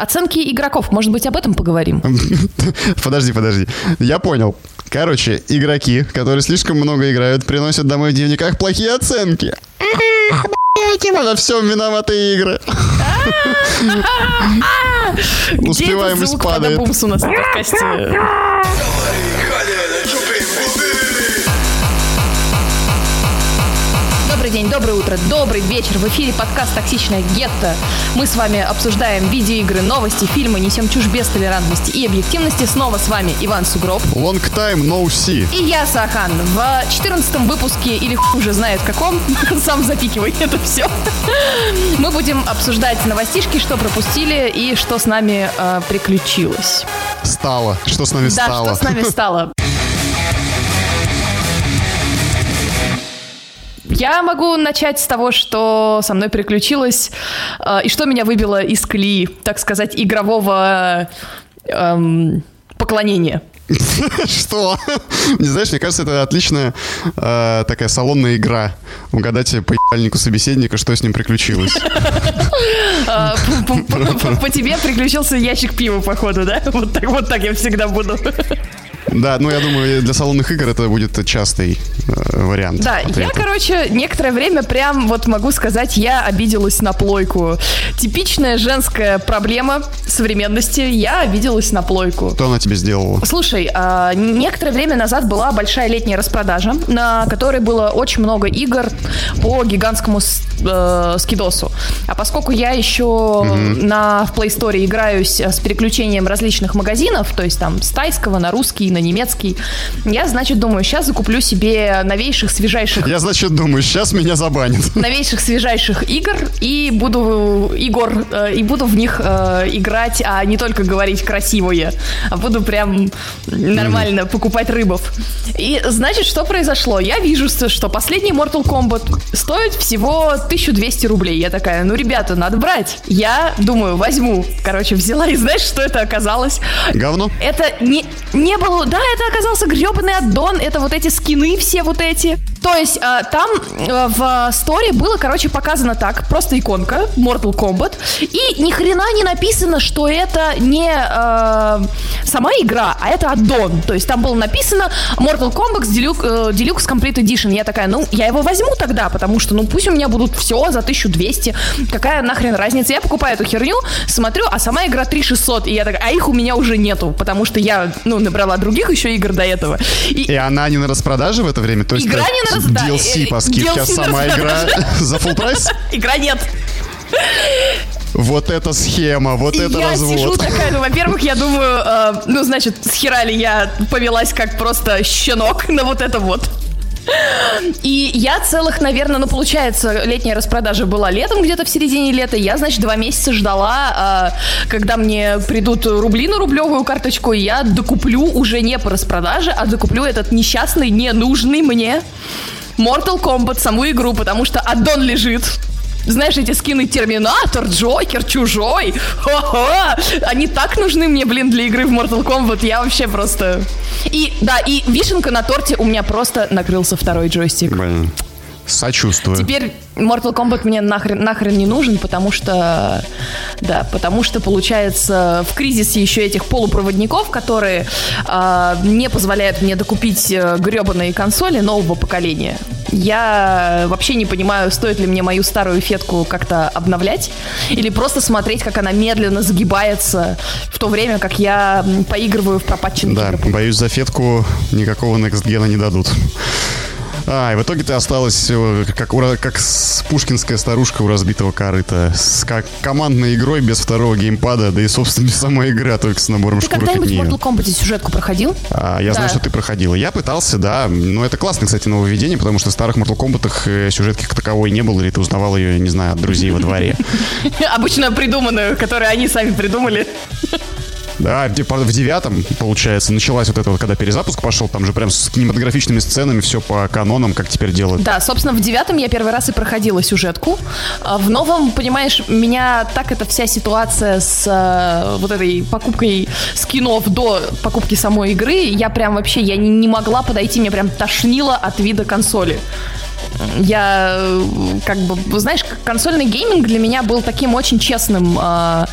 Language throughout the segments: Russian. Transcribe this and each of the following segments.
Оценки игроков, может быть, об этом поговорим? Подожди, подожди. Я понял. Короче, игроки, которые слишком много играют, приносят домой в дневниках плохие оценки. Блять, во всем виноваты игры. Успеваемость падает. у нас в подкасте? доброе утро, добрый вечер. В эфире подкаст «Токсичная гетто». Мы с вами обсуждаем видеоигры, новости, фильмы, несем чушь без толерантности и объективности. Снова с вами Иван Сугроб. Long time no see. И я, Сахан. В 14 выпуске, или уже знает каком, сам запикивай это все, мы будем обсуждать новостишки, что пропустили и что с нами э, приключилось. Стало. Что с нами Да, стало? что с нами стало. Я могу начать с того, что со мной приключилось, э, и что меня выбило из колеи, так сказать, игрового эм, поклонения. Что? Не знаешь, мне кажется, это отличная э, такая салонная игра. Угадать по ебальнику собеседника, что с ним приключилось. Э, по- тебе приключился ящик пива, походу, да? Вот так я всегда буду. Да, ну я думаю, для салонных игр это будет частый э, вариант. Да, я, ответа. короче, некоторое время прям, вот могу сказать, я обиделась на плойку. Типичная женская проблема современности. Я обиделась на плойку. Что она тебе сделала? Слушай, а, некоторое время назад была большая летняя распродажа, на которой было очень много игр по гигантскому э, скидосу. А поскольку я еще на в Play Store играюсь э, с переключением различных магазинов, то есть там с тайского на русский, на немецкий, я, значит, думаю, сейчас закуплю себе новейших, свежайших Я, значит, думаю, сейчас меня забанят. новейших свежайших игр и буду игр э, и буду в них э, играть, а не только говорить красивое, а буду прям нормально покупать рыбов. И значит, что произошло? Я вижу, что последний Mortal Kombat стоит всего 1200 рублей. Я такая, ну, ребята, надо брать. Я думаю, возьму. Короче, взяла и знаешь, что это оказалось? Говно? Это не, не было... Да, это оказался гребаный аддон. Это вот эти скины все вот эти. То есть э, там э, в сторе было, короче, показано так. Просто иконка Mortal Kombat. И ни хрена не написано, что это не э, сама игра, а это аддон. То есть там было написано Mortal Kombat Deluxe, э, Deluxe Complete Edition. Я такая, ну, я его возьму тогда, потому что, ну, пусть у меня будут все за 1200. Какая нахрен разница? Я покупаю эту херню, смотрю, а сама игра 3600. И я такая, а их у меня уже нету, потому что я, ну, набрала других еще игр до этого. И, И она не на распродаже в это время? То есть Игра не на рас- да, DLC э, по скидке, а DLC на сама игра за full прайс? игра нет. Вот это схема, вот И это я развод. сижу такая, ну, во-первых, я думаю, э, ну, значит, с хера ли я повелась как просто щенок на вот это вот. И я целых, наверное, ну, получается, летняя распродажа была летом, где-то в середине лета. Я, значит, два месяца ждала, а, когда мне придут рубли на рублевую карточку, и я докуплю уже не по распродаже, а докуплю этот несчастный, ненужный мне Mortal Kombat, саму игру, потому что аддон лежит. Знаешь, эти скины Терминатор, Джокер, Чужой. Хо-хо! Они так нужны мне, блин, для игры в Mortal Kombat. Я вообще просто... И, да, и вишенка на торте у меня просто накрылся второй джойстик. Блин, сочувствую. Теперь Mortal Kombat мне нахрен, нахрен не нужен, потому что, да, потому что, получается, в кризисе еще этих полупроводников, которые а, не позволяют мне докупить э, гребаные консоли нового поколения. Я вообще не понимаю, стоит ли мне мою старую фетку как-то обновлять или просто смотреть, как она медленно загибается в то время, как я поигрываю в пропатченный Да, боюсь, за фетку никакого Next Gen не дадут. А, и в итоге ты осталась как, как пушкинская старушка у разбитого корыта. С как командной игрой без второго геймпада, да и, собственно, без самой игры, а только с набором Ты шкурок от когда-нибудь. Mortal Kombat сюжетку проходил? А, я знаю, Да. что ты проходила. Я пытался, да. Но это классное, кстати, нововведение, потому что в старых Mortal Kombat э, сюжетки как таковой не было, или ты узнавал ее, не знаю, от друзей во дворе. Обычно придуманную, которую они сами придумали. Да, в де- в девятом, получается, началась вот это вот, когда перезапуск пошел, там же прям с кинематографичными сценами, все по канонам, как теперь делают. Да, собственно, в девятом я первый раз и проходила сюжетку. А В новом, понимаешь, меня так эта вся ситуация с э, вот этой покупкой скинов до покупки самой игры, я прям вообще, я не, не могла подойти, меня прям тошнило от вида консоли. Я, э, как бы, знаешь, консольный гейминг для меня был таким очень честным, э,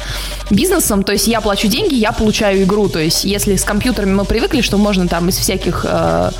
бизнесом, то есть я плачу деньги, я получаю игру, то есть если с компьютерами мы привыкли, что можно там из всяких э,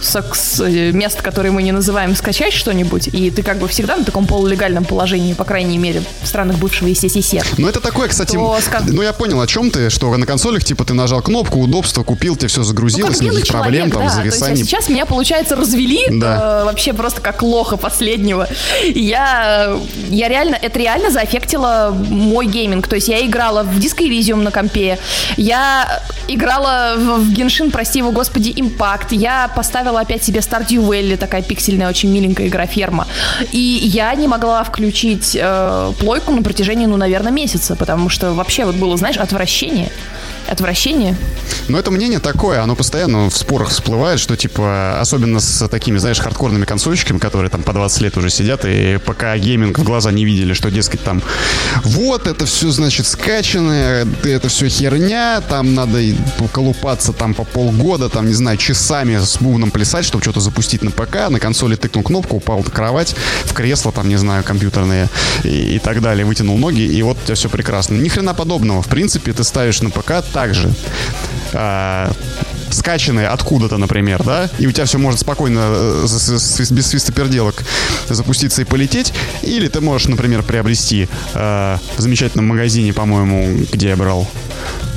секс, э, мест, которые мы не называем, скачать что-нибудь, и ты как бы всегда на таком полулегальном положении, по крайней мере, в странах бывшего СССР. Ну это такое, кстати, то, ну я понял, о чем ты, что на консолях, типа, ты нажал кнопку, удобство, купил, тебе все загрузилось, ну, никаких проблем, там, да, зависаний. Есть, а сейчас меня, получается, развели да. э, вообще просто как лоха последнего. Я, я реально, это реально заэффектило мой гейминг. То есть я играла в Disco Elysium на компе, я играла в, в Genshin, прости его, господи, Impact, я поставила опять себе Stardew Valley, такая пиксельная, очень миленькая игра ферма. И я не могла включить э, плойку на протяжении, ну, наверное, месяца, потому что вообще вот было, знаешь, отвращение отвращение. Но это мнение такое, оно постоянно в спорах всплывает, что типа, особенно с такими, знаешь, хардкорными консольщиками, которые там по 20 лет уже сидят, и пока гейминг в глаза не видели, что, дескать, там, вот, это все, значит, скачанное, это все херня, там надо колупаться там по полгода, там, не знаю, часами с бубном плясать, чтобы что-то запустить на ПК, на консоли тыкнул кнопку, упал на кровать, в кресло, там, не знаю, компьютерные и, и так далее, вытянул ноги, и вот у тебя все прекрасно. Ни хрена подобного. В принципе, ты ставишь на ПК также э, скачанные откуда-то, например, да, и у тебя все может спокойно э, без свистоперделок запуститься и полететь, или ты можешь, например, приобрести э, в замечательном магазине, по-моему, где я брал,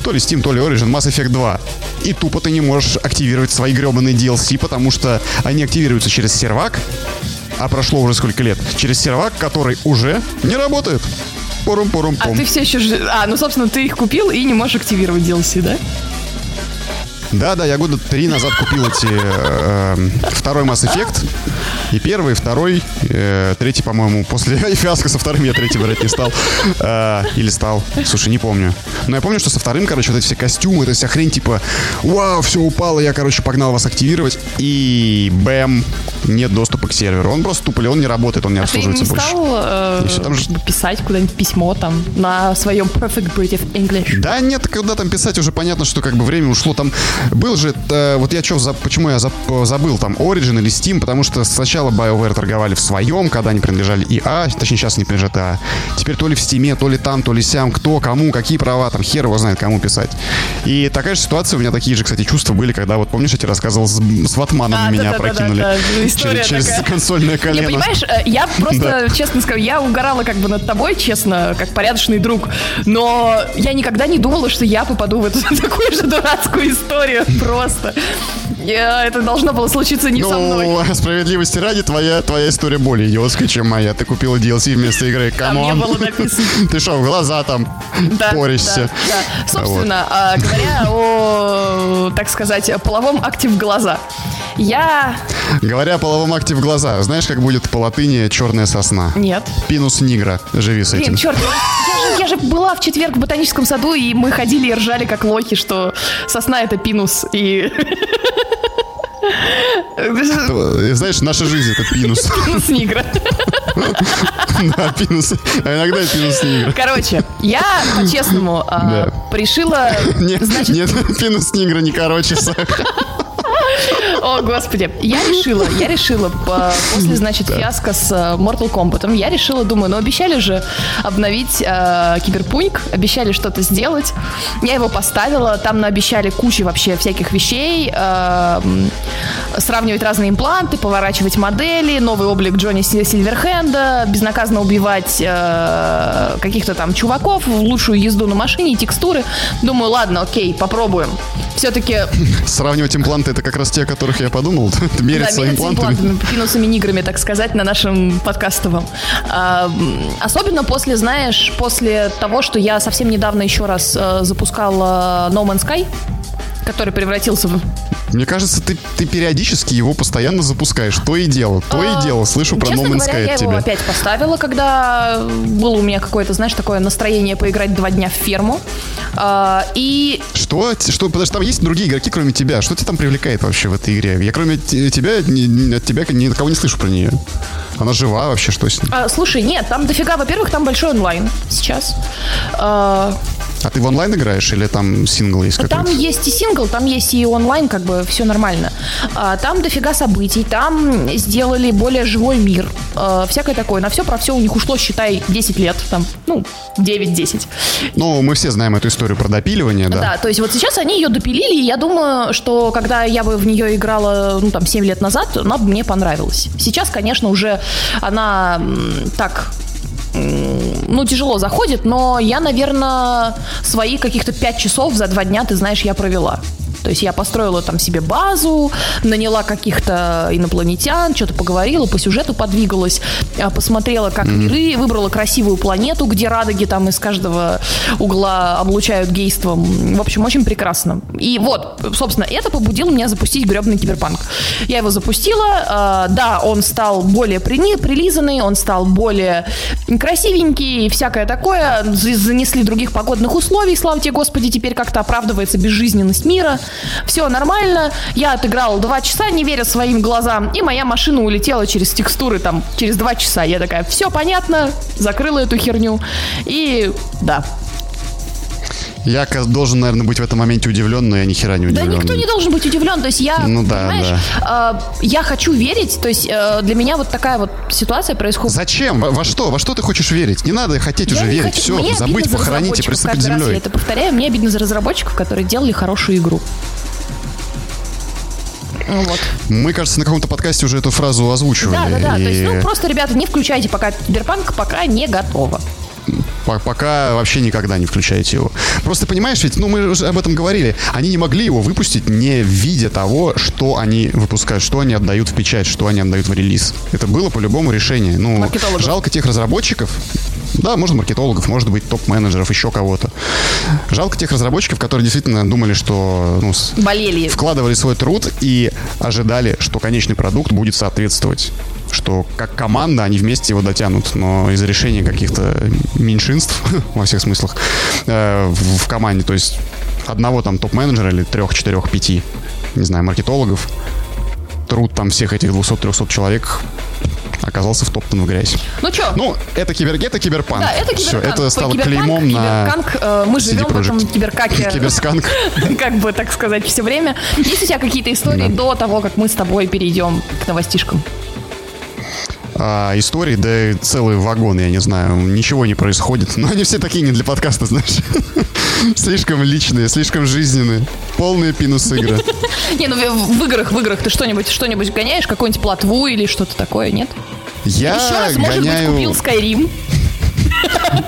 то ли Steam, то ли Origin, Mass Effect 2. И тупо ты не можешь активировать свои гребаные DLC, потому что они активируются через сервак, а прошло уже сколько лет, через сервак, который уже не работает. А ты все еще... А, ну, собственно, ты их купил и не можешь активировать DLC, да? Да, да, я года три назад купил эти э, эм, второй Mass Effect. И первый, и второй, э, третий, по-моему, после фиаско со вторым я третий брать не стал. Э, или стал. Слушай, не помню. Но я помню, что со вторым, короче, вот эти все костюмы, эта вся хрень, типа, вау, все упало, я, короче, погнал вас активировать. И бэм, нет доступа к серверу. Он просто тупо, он не работает, он не а обслуживается ты не больше. Стал, э, все, там же... писать куда-нибудь письмо там на своем Perfect British English? Да нет, когда там писать, уже понятно, что как бы время ушло. Там был же, э, вот я что, почему я за, забыл там Origin или Steam, потому что сначала BioWare торговали в своем, когда они принадлежали EA, точнее сейчас не принадлежат EA. Теперь то ли в Steam, то ли там, то ли сям, кто, кому, какие права, там хер его знает, кому писать. И такая же ситуация, у меня такие же, кстати, чувства были, когда вот, помнишь, я тебе рассказывал, с, с Ватманом а, меня да, опрокинули. Да, да, да. Через, через консольное колено. Не, понимаешь, э, я просто, да. честно скажу, я угорала как бы над тобой, честно, как порядочный друг, но я никогда не думала, что я попаду в эту такую же дурацкую историю просто. Я, это должно было случиться не ну, со мной. Ну, справедливости ради, твоя, твоя история более идиотская, чем моя. Ты купила DLC вместо игры. Come on. Там не было написано. Ты что, в глаза там да, да. Собственно, вот. а, говоря о, так сказать, половом акте в глаза. Я... Говоря о половом акте в глаза, знаешь, как будет по латыни черная сосна? Нет. Pinus nigra. Живи с этим. Блин, черт, я же, я же была в четверг в ботаническом саду, и мы ходили и ржали как лохи, что сосна это пинус, и... Знаешь, наша жизнь это пинус. Пинус нигра. Да, пинус. А иногда пинус нигра. Короче, я по-честному а, решила... Нет, нет, пинус нигра не короче, Саха. О, господи. Я решила, я решила, после, значит, фиаско с э, Mortal Kombat, я решила, думаю, ну обещали же обновить э, Киберпунк, обещали что-то сделать. Я его поставила, там наобещали кучу вообще всяких вещей, э, сравнивать разные импланты, поворачивать модели, новый облик Джонни Сильверхенда, безнаказанно убивать э, каких-то там чуваков, лучшую езду на машине, текстуры. Думаю, ладно, окей, попробуем. Все-таки... Сравнивать импланты это как раз те, которых я подумал. Мериться да, имплантами. имплантами, пинусами, ниграми, так сказать, на нашем подкастовом. А, особенно после, знаешь, после того, что я совсем недавно еще раз а, запускала No Man's Sky, который превратился в мне кажется, ты, ты периодически его постоянно запускаешь. То и дело, то а, и дело. Слышу про No Man's Sky я его опять поставила, когда было у меня какое-то, знаешь, такое настроение поиграть два дня в ферму. А, и... Что? Что? Потому что там есть другие игроки, кроме тебя. Что тебя там привлекает вообще в этой игре? Я кроме тебя, от тебя никого не слышу про нее. Она жива вообще, что с ней? А, слушай, нет, там дофига, во-первых, там большой онлайн сейчас. А, А ты в онлайн играешь или там сингл есть какой-то? Там есть и сингл, там есть и онлайн, как бы все нормально. А, там дофига событий, там сделали более живой мир, а, всякое такое. На все про все у них ушло, считай, 10 лет, там, ну, 9-10. Ну, мы все знаем эту историю про допиливание, да? Да, то есть вот сейчас они ее допилили, и я думаю, что когда я бы в нее играла, ну, там, 7 лет назад, она бы мне понравилась. Сейчас, конечно, уже она так ну, тяжело заходит, но я, наверное, свои каких-то пять часов за два дня, ты знаешь, я провела. То есть я построила там себе базу, наняла каких-то инопланетян, что-то поговорила, по сюжету подвигалась, а, посмотрела, как mm-hmm. миры, выбрала красивую планету, где радуги там из каждого угла облучают гейством. В общем, очень прекрасно. И вот, собственно, это побудило меня запустить гребный киберпанк. Я его запустила, э, да, он стал более при, прилизанный, он стал более красивенький и всякое такое. Занесли других погодных условий, слава тебе, Господи, теперь как-то оправдывается безжизненность мира все нормально, я отыграла два часа, не веря своим глазам, и моя машина улетела через текстуры там через два часа. Я такая, все понятно, закрыла эту херню, и да, я должен, наверное, быть в этом моменте удивлен, но я ни хера не удивлен. Да никто не должен быть удивлен. То есть я, ну, да, понимаешь, да. Э, я хочу верить. То есть э, для меня вот такая вот ситуация происходит. Зачем? Во, во что? Во что ты хочешь верить? Не надо хотеть я уже верить. Хочу. Все, мне забыть, похоронить и приступить землей. Я это повторяю. Мне обидно за разработчиков, которые делали хорошую игру. Вот. Мы, кажется, на каком-то подкасте уже эту фразу озвучивали. Да, да, да. И... То есть, ну, просто, ребята, не включайте пока Киберпанк, пока не готово пока вообще никогда не включайте его. Просто понимаешь, ведь, ну, мы уже об этом говорили, они не могли его выпустить, не видя того, что они выпускают, что они отдают в печать, что они отдают в релиз. Это было по-любому решение. Ну, жалко тех разработчиков, да, может, маркетологов, может быть, топ-менеджеров, еще кого-то. Жалко тех разработчиков, которые действительно думали, что ну, Болели. вкладывали свой труд и ожидали, что конечный продукт будет соответствовать что как команда они вместе его дотянут, но из-за решения каких-то меньшинств во всех смыслах э, в, команде, то есть одного там топ-менеджера или трех, четырех, пяти, не знаю, маркетологов, труд там всех этих 200-300 человек оказался втоптан в грязь. Ну что? Ну, это, кибер, это киберпанк. Да, это киберпанк. Все, это стало клеймом на киберпанк, э, Мы живем в этом киберкаке. Киберсканк. Как бы, так сказать, все время. Есть у тебя какие-то истории до того, как мы с тобой перейдем к новостишкам? А, историй, да и целый вагон, я не знаю, ничего не происходит. Но они все такие не для подкаста, знаешь. Слишком личные, слишком жизненные. Полные пинус игры. Не, ну в играх, в играх ты что-нибудь что-нибудь гоняешь? Какую-нибудь платву или что-то такое, нет? Я Еще раз, может быть, купил Skyrim?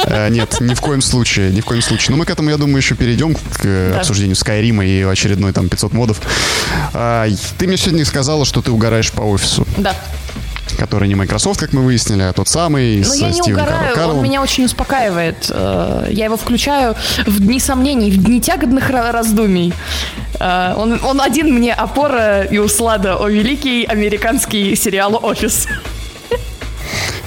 Э, нет, ни в коем случае, ни в коем случае. Но мы к этому, я думаю, еще перейдем к э, обсуждению Скайрима и очередной там 500 модов. А, ты мне сегодня сказала, что ты угораешь по офису. Да который не Microsoft, как мы выяснили, а тот самый Но я не Стивеном угораю, Карлом. он меня очень успокаивает. Э, я его включаю в дни сомнений, в дни тягодных раздумий. Э, он, он один мне опора и услада о великий американский сериал «Офис».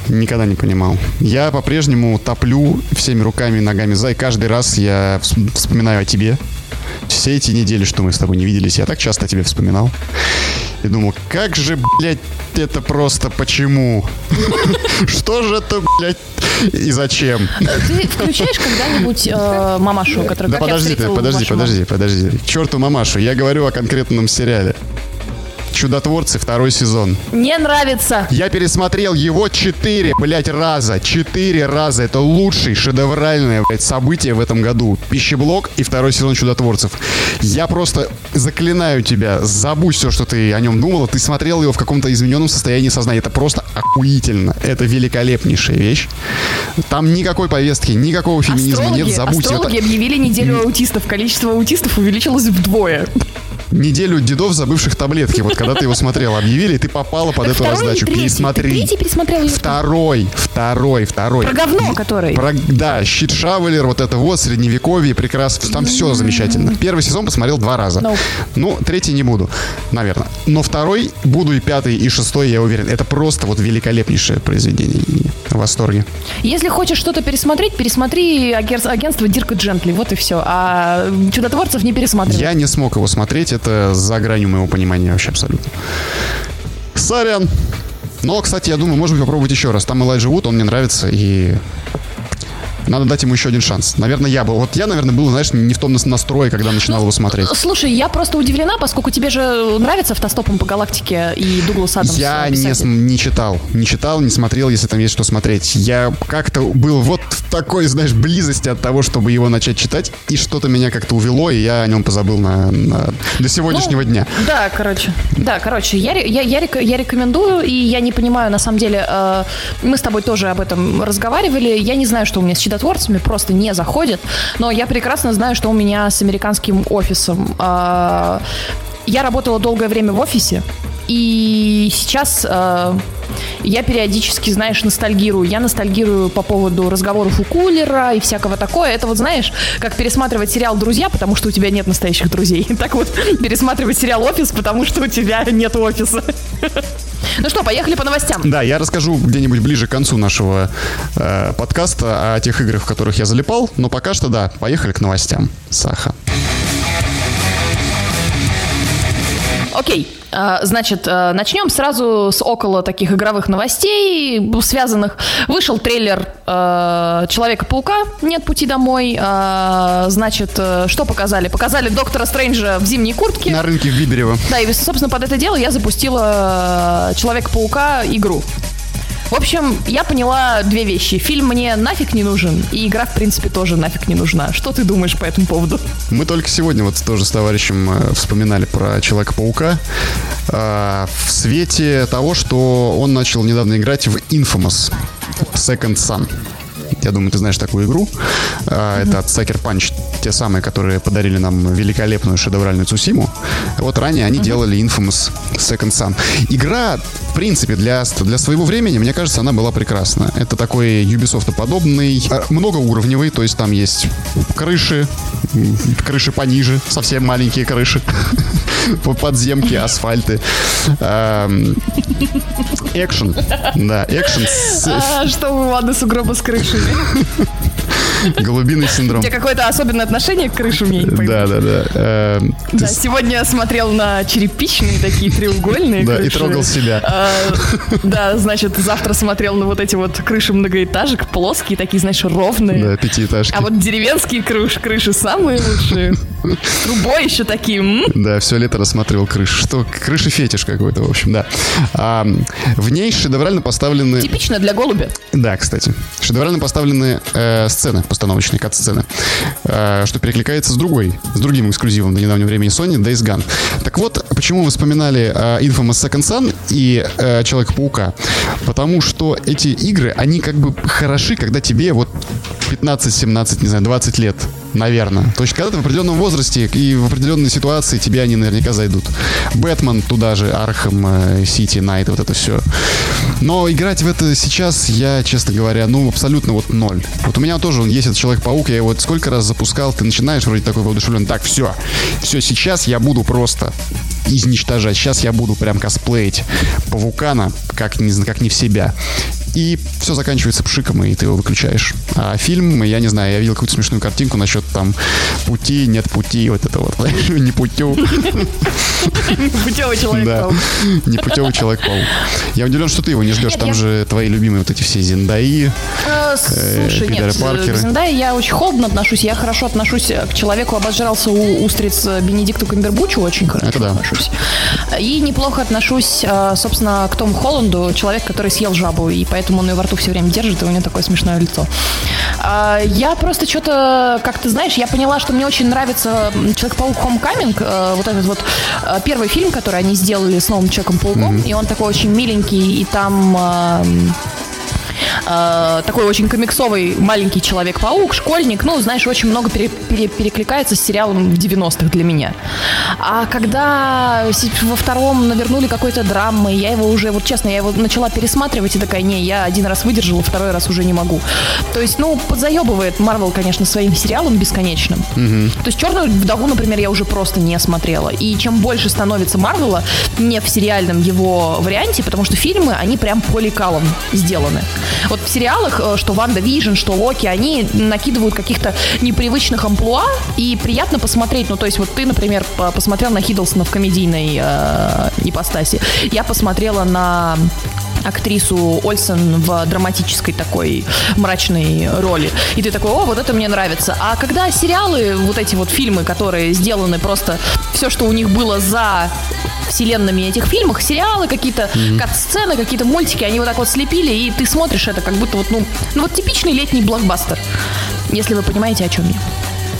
Никогда не понимал. Я по-прежнему топлю всеми руками и ногами за, и каждый раз я вспоминаю о тебе. Все эти недели, что мы с тобой не виделись, я так часто о тебе вспоминал. И думал, как же, блядь, это просто почему? Что же это, блядь, и зачем? Ты включаешь когда-нибудь э, мамашу, которая Да подожди ты, подожди, подожди, подожди. Черту мамашу, я говорю о конкретном сериале. Чудотворцы, второй сезон. Не нравится. Я пересмотрел его четыре, блядь, раза. Четыре раза. Это лучший шедевральное, блядь, событие в этом году. Пищеблок и второй сезон Чудотворцев. Я просто заклинаю тебя, забудь все, что ты о нем думала. Ты смотрел его в каком-то измененном состоянии сознания. Это просто охуительно. Это великолепнейшая вещь. Там никакой повестки, никакого феминизма астрологи, нет. Забудь астрологи это. объявили неделю аутистов. Количество аутистов увеличилось вдвое неделю дедов, забывших таблетки. Вот когда ты его смотрел, объявили, и ты попала под эту раздачу. Пересмотри. Третий пересмотрел. Второй, второй, второй. Про говно, который. Про, да, щит Шавелер, вот это вот, средневековье, прекрасно. Там все замечательно. Первый сезон посмотрел два раза. Ну, третий не буду, наверное. Но второй буду и пятый, и шестой, я уверен. Это просто вот великолепнейшее произведение. В восторге. Если хочешь что-то пересмотреть, пересмотри агентство Дирка Джентли. Вот и все. А чудотворцев не пересматривай. Я не смог его смотреть это за гранью моего понимания вообще абсолютно. Сорян. Но, кстати, я думаю, может быть, попробовать еще раз. Там Элайджа Вуд, он мне нравится, и Надо дать ему еще один шанс. Наверное, я был. Вот я, наверное, был, знаешь, не в том настрое, когда начинал его смотреть. Слушай, я просто удивлена, поскольку тебе же нравится автостопом по галактике и Дуглас Адамс. Я не, не читал. Не читал, не смотрел, если там есть что смотреть. Я как-то был вот в такой, знаешь, близости от того, чтобы его начать читать, и что-то меня как-то увело, и я о нем позабыл на, на до сегодняшнего ну, дня. Да, короче. Да, короче, я, я, я, я рекомендую, и я не понимаю, на самом деле, э, мы с тобой тоже об этом разговаривали. Я не знаю, что у меня с читотворцами, просто не заходит, но я прекрасно знаю, что у меня с американским офисом. Э, я работала долгое время в офисе, и сейчас э, я периодически, знаешь, ностальгирую. Я ностальгирую по поводу разговоров у кулера и всякого такое. Это вот, знаешь, как пересматривать сериал «Друзья», потому что у тебя нет настоящих друзей. Так вот, пересматривать сериал «Офис», потому что у тебя нет офиса. Ну что, поехали по новостям. Да, я расскажу где-нибудь ближе к концу нашего э, подкаста о тех играх, в которых я залипал. Но пока что, да, поехали к новостям. Саха. Окей, а, значит, а, начнем сразу с около таких игровых новостей, связанных. Вышел трейлер а, Человека-паука «Нет пути домой». Значит, э, что показали? Показали Доктора Стрэнджа в зимней куртке. На рынке в Биберево. Да, и, собственно, под это дело я запустила Человека-паука игру. В общем, я поняла две вещи. Фильм мне нафиг не нужен, и игра, в принципе, тоже нафиг не нужна. Что ты думаешь по этому поводу? Мы только сегодня вот тоже с товарищем э, вспоминали про Человека-паука э, в свете того, что он начал недавно играть в Infamous Second Son. Я думаю, ты знаешь такую игру. Mm-hmm. Это от Sucker Punch, те самые, которые подарили нам великолепную шедевральную Цусиму. Вот ранее они mm-hmm. делали Infamous Second Son. Игра, в принципе, для, для своего времени, мне кажется, она была прекрасна. Это такой Ubisoft-подобный, а, многоуровневый, то есть там есть крыши, крыши пониже, совсем маленькие крыши, подземки, асфальты. Экшен, да, экшен. А, что вы, ладно, сугроба с крышами? Голубиный синдром. У тебя какое-то особенное отношение к крыше умеет? Да, да, да. Эм, да, сегодня я смотрел на черепичные такие треугольные Да, и трогал себя. А, да, значит, завтра смотрел на вот эти вот крыши многоэтажек, плоские, такие, знаешь, ровные. Да, пятиэтажки. А вот деревенские крыши, крыши самые лучшие. Трубой еще такие. Да, все лето рассматривал крышу. Что, крыши фетиш какой-то, в общем, да. А, в ней шедеврально поставлены... Типично для голубя. Да, кстати. Шедеврально поставлены э, сцены постановочные кат-сцены, э, что перекликается с другой, с другим эксклюзивом до недавнего времени Sony, Days Gone. Так вот, почему мы вспоминали э, Infamous Second Son и э, Человека-паука? Потому что эти игры, они как бы хороши, когда тебе вот 15, 17, не знаю, 20 лет, наверное. То есть, когда ты в определенном возрасте и в определенной ситуации тебе они наверняка зайдут. Бэтмен туда же, Arkham, City, Knight, вот это все. Но играть в это сейчас я, честно говоря, ну, абсолютно вот ноль. Вот у меня тоже он есть, этот Человек-паук, я его вот сколько раз запускал, ты начинаешь вроде такой воодушевлен, так, все, все, сейчас я буду просто изничтожать. Сейчас я буду прям косплеить паукана, как не, как не в себя и все заканчивается пшиком, и ты его выключаешь. А фильм, я не знаю, я видел какую-то смешную картинку насчет там пути, нет пути, вот это вот, не путю. Путевый Человек-паук. Да, не путевый Человек-паук. Я удивлен, что ты его не ждешь, там же твои любимые вот эти все Зиндаи, э, э, Слушай, нет, Паркеры. Зиндаи я очень холодно отношусь, я хорошо отношусь к человеку, обожрался у устриц Бенедикту Камбербучу, очень хорошо да. отношусь. И неплохо отношусь, э, собственно, к Тому Холланду, человек, который съел жабу, и поэтому поэтому он ее во рту все время держит, и у нее такое смешное лицо. А, я просто что-то, как ты знаешь, я поняла, что мне очень нравится Человек-паук Homecoming, э, вот этот вот э, первый фильм, который они сделали с новым Человеком-пауком, mm-hmm. и он такой очень миленький, и там э, такой очень комиксовый маленький Человек-паук, школьник, ну, знаешь, очень много пере, пере, перекликается с сериалом в 90-х для меня. А когда во втором навернули какой-то драмы, я его уже, вот честно, я его начала пересматривать и такая, не, я один раз выдержала, второй раз уже не могу. То есть, ну, подзаебывает Марвел, конечно, своим сериалом бесконечным. Угу. То есть «Черную вдову», например, я уже просто не смотрела. И чем больше становится Марвела не в сериальном его варианте, потому что фильмы, они прям по лекалам сделаны. Вот в сериалах, э, что WandaVision, что Локи, они накидывают каких-то непривычных амплуа, и приятно посмотреть. Ну, то есть вот ты, например, посмотрел на Хиддлсона в комедийной э, ипостаси. Я посмотрела на актрису Ольсен в драматической такой мрачной роли. И ты такой, о, вот это мне нравится. А когда сериалы, вот эти вот фильмы, которые сделаны просто все, что у них было за вселенными этих фильмах, сериалы, какие-то mm-hmm. кат-сцены, какие-то мультики, они вот так вот слепили, и ты смотришь это как будто вот, ну, ну вот типичный летний блокбастер, если вы понимаете, о чем я.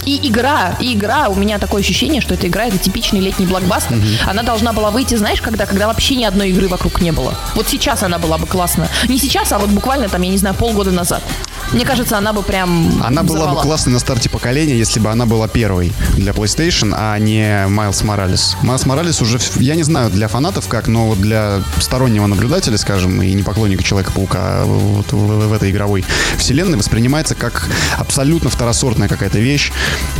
И игра, и игра, у меня такое ощущение, что эта игра это типичный летний блокбастер. Mm-hmm. Она должна была выйти, знаешь, когда, когда вообще ни одной игры вокруг не было. Вот сейчас она была бы классная. Не сейчас, а вот буквально там, я не знаю, полгода назад. Мне кажется, она бы прям Она взорвала. была бы классной на старте поколения, если бы она была первой для PlayStation, а не Майлз Моралес. Майлз Моралес уже, я не знаю, для фанатов как, но вот для стороннего наблюдателя, скажем, и не поклонника Человека-паука вот в, в, в этой игровой вселенной воспринимается как абсолютно второсортная какая-то вещь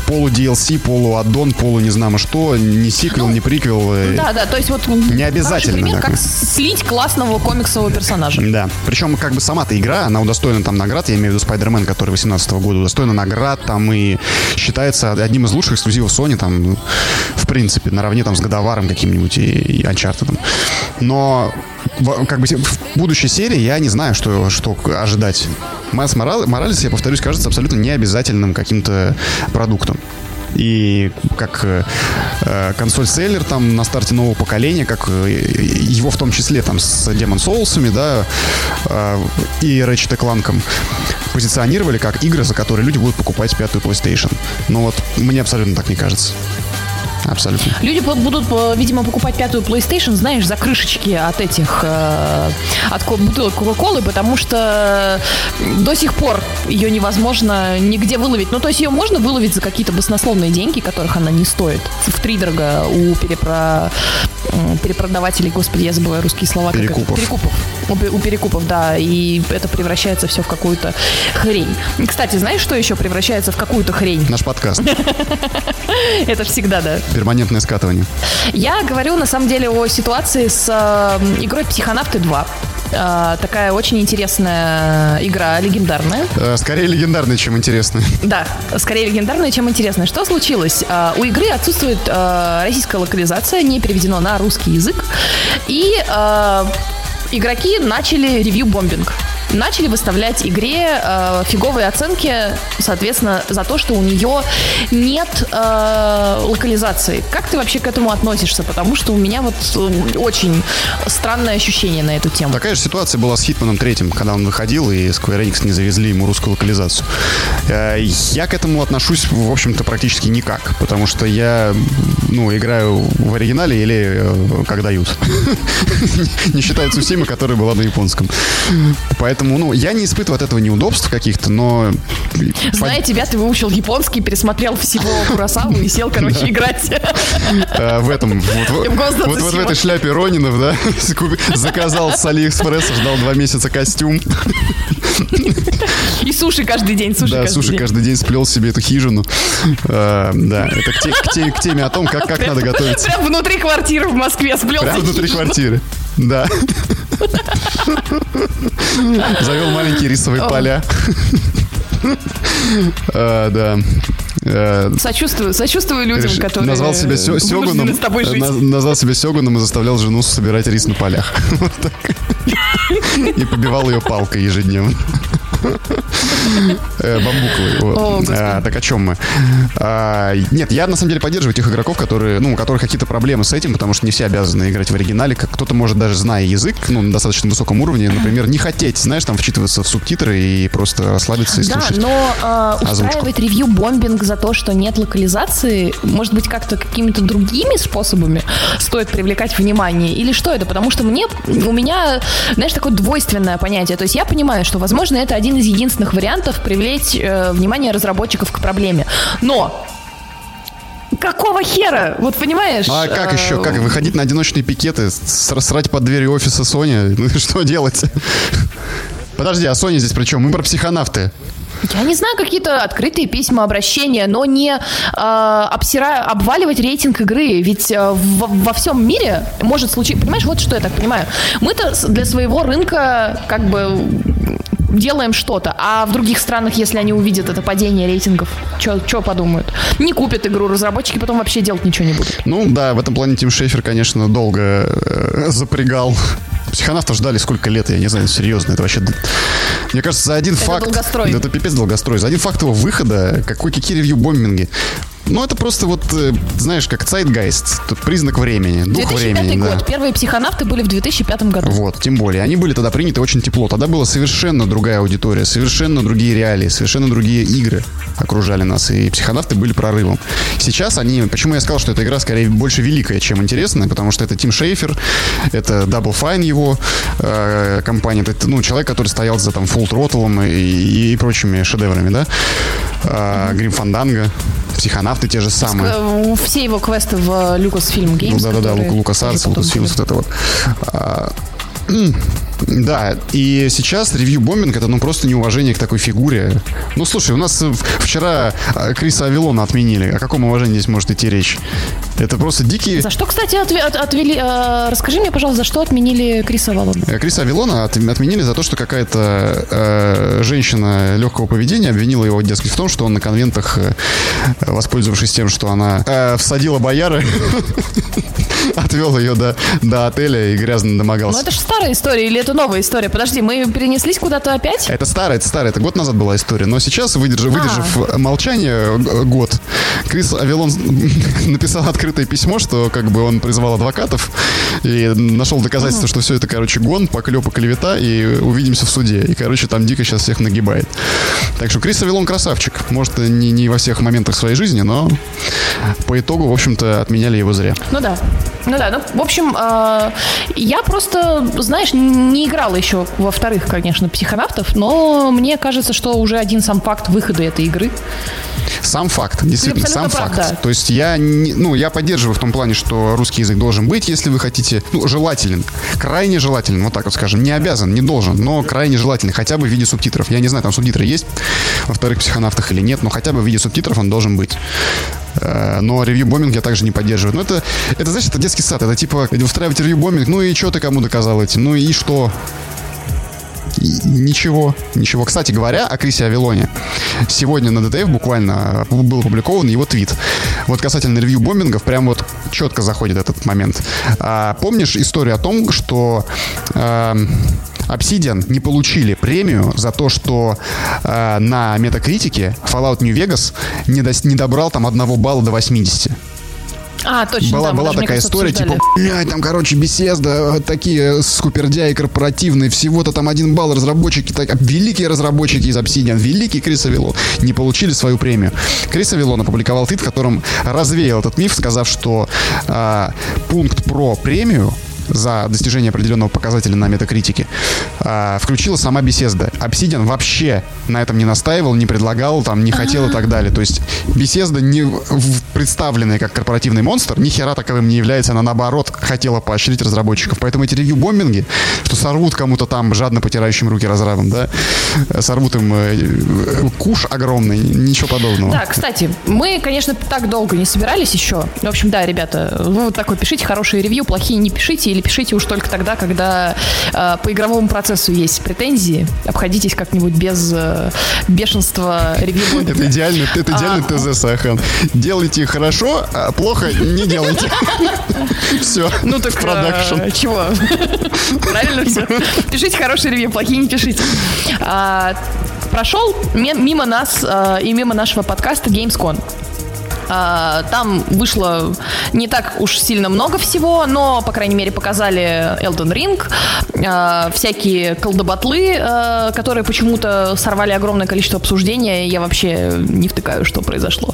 полу DLC, полу не знаю что, не сиквел, ну, не приквел. Э, да, да, то есть вот не обязательно. Пример, как слить классного комиксового персонажа. Да, причем как бы сама-то игра, она удостоена там наград, я имею в виду Spider-Man, который 18 года, удостоена наград там и считается одним из лучших эксклюзивов Sony там, ну, в принципе, наравне там с Годоваром каким-нибудь и, и Uncharted. Но как бы в будущей серии я не знаю, что, что ожидать. Майлз Моралес, я повторюсь, кажется абсолютно необязательным каким-то продуктом и как э, э консоль-селлер там на старте нового поколения, как э, его в том числе там с Demon Souls, да, э, и Ratchet Clank позиционировали как игры, за которые люди будут покупать пятую PlayStation. Но вот мне абсолютно так не кажется. Абсолютно. Люди будут, видимо, покупать пятую PlayStation, знаешь, за крышечки от этих, э, от бутылок Кока-Колы, потому что до сих пор ее невозможно нигде выловить. Ну, то есть ее можно выловить за какие-то баснословные деньги, которых она не стоит. В три дорого у перепро... перепродавателей, господи, я забываю русские слова. Перекупов. Перекупов. У, у перекупов, да, и это превращается все в какую-то хрень. Кстати, знаешь, что еще превращается в какую-то хрень? Наш подкаст. Это всегда, да перманентное скатывание. Я говорю, на самом деле, о ситуации с э, игрой «Психонавты 2». Uh, такая очень интересная игра, легендарная. Uh, скорее легендарная, чем интересная. Да, скорее легендарная, чем интересная. Что случилось? Uh, у игры отсутствует российская локализация, не переведено на русский язык. И игроки начали ревью-бомбинг начали выставлять игре э, фиговые оценки, соответственно, за то, что у нее нет э, локализации. Как ты вообще к этому относишься? Потому что у меня вот э, очень странное ощущение на эту тему. Такая же ситуация была с Хитманом третьим, когда он выходил, и Square Enix не завезли ему русскую локализацию. Э, я к этому отношусь, в общем-то, практически никак, потому что я, ну, играю в оригинале или э, как дают. Не считая Цусимы, которая была на японском. Поэтому Поэтому, ну, я не испытываю от этого неудобств каких-то, но... Зная тебя, ты выучил японский, пересмотрел всего Курасаву и сел, короче, играть. В этом, вот в этой шляпе Ронинов, да, заказал с Алиэкспресса, ждал два месяца костюм. И суши каждый день, суши Да, суши каждый день сплел себе эту хижину. А, да, это к теме о том, как надо готовить. Прям внутри квартиры в Москве сплел Прям внутри квартиры, да. Завел маленькие рисовые поля. А, да. А, сочувствую, сочувствую людям, которые назвал себя Сёгуном, назвал себя Сёгуном и заставлял жену собирать рис на полях. И побивал ее палкой ежедневно. Э, бамбуковый. А, так о чем мы? А, нет, я на самом деле поддерживаю тех игроков, которые, ну, у которых какие-то проблемы с этим, потому что не все обязаны играть в оригинале. Кто-то может даже, зная язык, ну, на достаточно высоком уровне, например, не хотеть, знаешь, там вчитываться в субтитры и просто расслабиться и слушать. Да, но э, устраивать ревью-бомбинг за то, что нет локализации, может быть, как-то какими-то другими способами стоит привлекать внимание? Или что это? Потому что мне, у меня, знаешь, такое двойственное понятие. То есть я понимаю, что, возможно, это один из единственных вариантов привлечь э, внимание разработчиков к проблеме. Но Какого хера? Вот понимаешь? А как еще? Как выходить на одиночные пикеты, срать под дверью офиса Sony? Ну что делать? Подожди, а Sony здесь при чем? Мы про психонавты. Я не знаю, какие-то открытые письма, обращения, но не э, обсира... обваливать рейтинг игры. Ведь э, в, во всем мире может случиться... Понимаешь, вот что я так понимаю. Мы-то для своего рынка как бы делаем что-то. А в других странах, если они увидят это падение рейтингов, что подумают? Не купят игру, разработчики потом вообще делать ничего не будут. Ну да, в этом плане Тим Шейфер, конечно, долго э, запрягал Психонавтов ждали сколько лет, я не знаю, серьезно, это вообще... Мне кажется, за один Это факт... долгострой. Это пипец долгострой. За один факт его выхода, какой, какие ревью-бомбинги. Ну, это просто вот, э, знаешь, как Zeitgeist. Тут признак времени, дух 2005 времени. да. год. Первые психонавты были в 2005 году. Вот, тем более. Они были тогда приняты очень тепло. Тогда была совершенно другая аудитория, совершенно другие реалии, совершенно другие игры окружали нас. И психонавты были прорывом. Сейчас они... Почему я сказал, что эта игра скорее больше великая, чем интересная? Потому что это Тим Шейфер, это Double Fine его э, компания. Это ну, человек, который стоял за там Full Throttle и, и прочими шедеврами, да? А, Грим Фанданга, психонавты те же самые. Э, Все его квесты в Lucasfilm Games. Ну да-да-да, Лукас Филмс, были. вот это вот. А, Да, и сейчас ревью бомбинг это ну просто неуважение к такой фигуре. Ну слушай, у нас э, вчера э, Криса Авилона отменили. О каком уважении здесь может идти речь? Это просто дикие... За что, кстати, отве- от- отвели... э, расскажи мне, пожалуйста, за что отменили Криса Валона? Э, Криса Авилона от- отменили за то, что какая-то э, женщина легкого поведения обвинила его, дескать, в том, что он на конвентах, э, воспользовавшись тем, что она э, всадила бояры, отвел ее до, до отеля и грязно Ну, домогался. это же старая история или это новая история? Подожди, мы перенеслись куда-то опять? Это старая, это старая, это год назад была история. Но сейчас, выдержав, А. выдержав молчание э, год, Крис Авилон написал открытое письмо, что как бы он призвал адвокатов и нашел доказательства, что все это, короче, гон, поклеп и клевета, и увидимся в суде. И, короче, там дико сейчас всех нагибает. Так что Крис Авилон красавчик. Может, не, не во всех моментах своей жизни, но по итогу, в общем-то, отменяли его зря. Ну да. Ну да, ну, в общем, э, я просто, знаешь, не играла еще во вторых, конечно, психонавтов, но мне кажется, что уже один сам факт выхода этой игры. Сам факт, действительно, сам прав, факт. да. То есть я, не- ну, я поддерживаю в том плане, что русский язык должен быть, если вы хотите, ну, желателен, крайне желателен, вот так вот скажем, не обязан, не должен, но крайне желательный, хотя бы в виде субтитров. Я не знаю, там субтитры есть во вторых психонавтах или нет, но хотя бы в виде субтитров он должен быть. Э, Но ревью-бомбинг я также не поддерживаю. Ну, это, это, знаешь, это детский сад. Это типа устраивать ревью-бомбинг. Ну и что ты кому доказал этим? Ну и что? Ничего, ничего. Кстати говоря, о Крисе Авилоне. Сегодня на ДТФ буквально был опубликован его твит. Вот касательно ревью бомбингов, прям вот четко заходит этот момент. А, помнишь историю о том, что эм, Obsidian не получили премию за то, что э, на метакритике Fallout New Vegas не, дос- не добрал там одного балла до 80. А, точно, Была, да, была такая кажется, история, обсуждали. типа, блядь, там, короче, беседа, такие скупердяи корпоративные, всего-то там один балл разработчики, так, великие разработчики из Obsidian, великий Крис Авилон, не получили свою премию. Крис Авилон опубликовал твит, в котором развеял этот миф, сказав, что а, пункт про премию за достижение определенного показателя на метакритике а, включила сама Bethesda. Obsidian вообще на этом не настаивал, не предлагал, там, не хотел и так далее. То есть Bethesda не представленная как корпоративный монстр, ни хера таковым не является, она наоборот хотела поощрить разработчиков. Поэтому эти ревью-бомбинги, что сорвут кому-то там, жадно потирающим руки разрабам, да, сорвут им э, куш огромный, ничего подобного. Да, кстати, мы, конечно, так долго не собирались еще. В общем, да, ребята, вы вот такой пишите хорошие ревью, плохие не пишите, или пишите уж только тогда, когда э, по игровому процессу есть претензии. Обходитесь как-нибудь без э, бешенства ревью. Это идеальный, это идеальный А. ТЗ, Сахан. Делайте хорошо, а плохо не делайте. Все. Ну так продакшн. э, чего? Правильно все. Пишите хорошие ревью, плохие не пишите. А, прошел мимо нас э, и мимо нашего подкаста Gamescom. А, Там вышло не так уж сильно много всего, но, по крайней мере, показали Elden Ring, а, всякие колдобатлы, а, которые почему-то сорвали огромное количество обсуждения, я вообще не втыкаю, что произошло.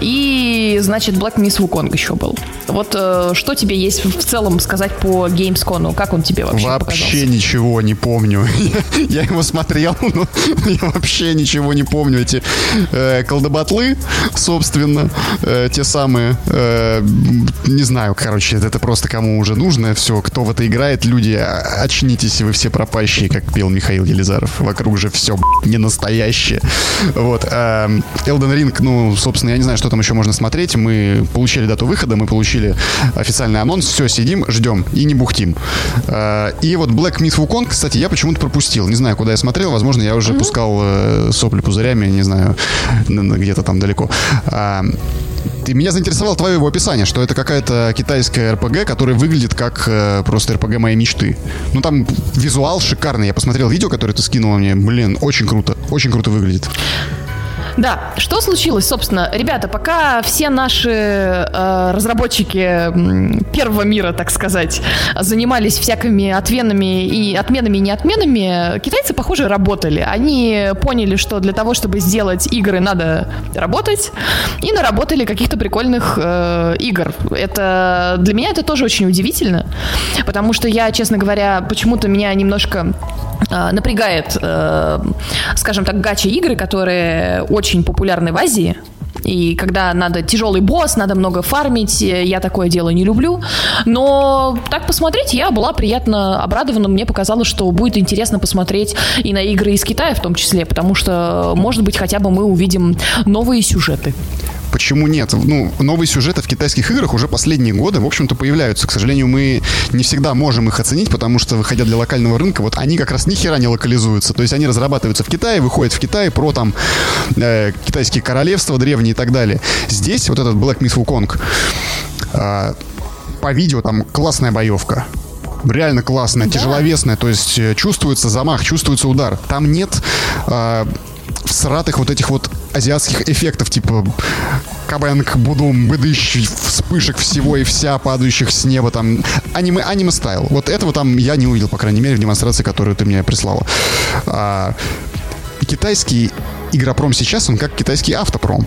И, значит, Black Miss Wukong еще был. Вот э, что тебе есть в целом сказать по Gamescom? Как он тебе вообще, Вообще показался? ничего не помню. Я его смотрел, но я вообще ничего не помню. Эти э, колдобатлы, собственно, э, те самые, э, не знаю, короче, это просто кому уже нужно. Все, кто в это играет, люди, а- очнитесь, вы все пропащие, как пел Михаил Елизаров. Вокруг же все не настоящее. Вот. а, Elden Ring, ну, собственно, я не знаю, что там еще можно смотреть. Мы получили дату выхода, мы получили официальный анонс. Все, сидим, ждем и не бухтим. А, И вот Black Myth Wukong, кстати, я почему-то пропустил. Не знаю, куда я смотрел. Возможно, я уже пускал э, сопли пузырями, не знаю, где-то там далеко. А, И меня заинтересовало твое его описание, что это какая-то китайская РПГ, которая выглядит как э, просто РПГ моей мечты. Ну там визуал шикарный. Я посмотрел видео, которое ты скинула мне. Блин, очень круто. Очень круто выглядит. Да, что случилось, собственно, ребята, пока все наши э, разработчики первого мира, так сказать, занимались всякими отменами и отменами и неотменами, китайцы, похоже, работали. Они поняли, что для того, чтобы сделать игры, надо работать, и наработали каких-то прикольных э, игр. Это для меня это тоже очень удивительно, потому что я, честно говоря, почему-то меня немножко напрягает, э, скажем так, гача игры, которые очень популярны в Азии. И когда надо тяжелый босс, надо много фармить, э, я такое дело не люблю. Но так посмотреть, я была приятно обрадована. Мне показалось, что будет интересно посмотреть и на игры из Китая в том числе, потому что, может быть, хотя бы мы увидим новые сюжеты. Почему нет? Ну, новые сюжеты в китайских играх уже последние годы, в общем-то, появляются. К сожалению, мы не всегда можем их оценить, потому что, выходя для локального рынка, вот они как раз ни хера не локализуются. То есть они разрабатываются в Китае, выходят в Китае про там э, китайские королевства древние и так далее. Здесь вот этот Black Myth Wukong, э, по видео там классная боевка реально классная, да. тяжеловесная, то есть э, чувствуется замах, чувствуется удар. Там нет э, всратых вот этих вот азиатских эффектов, типа кабэнг, будум, быдыщ, вспышек всего и вся, падающих с неба, там, аниме, аниме стайл. Вот этого там я не увидел, по крайней мере, в демонстрации, которую ты мне прислала. А, китайский игропром сейчас, он как китайский автопром.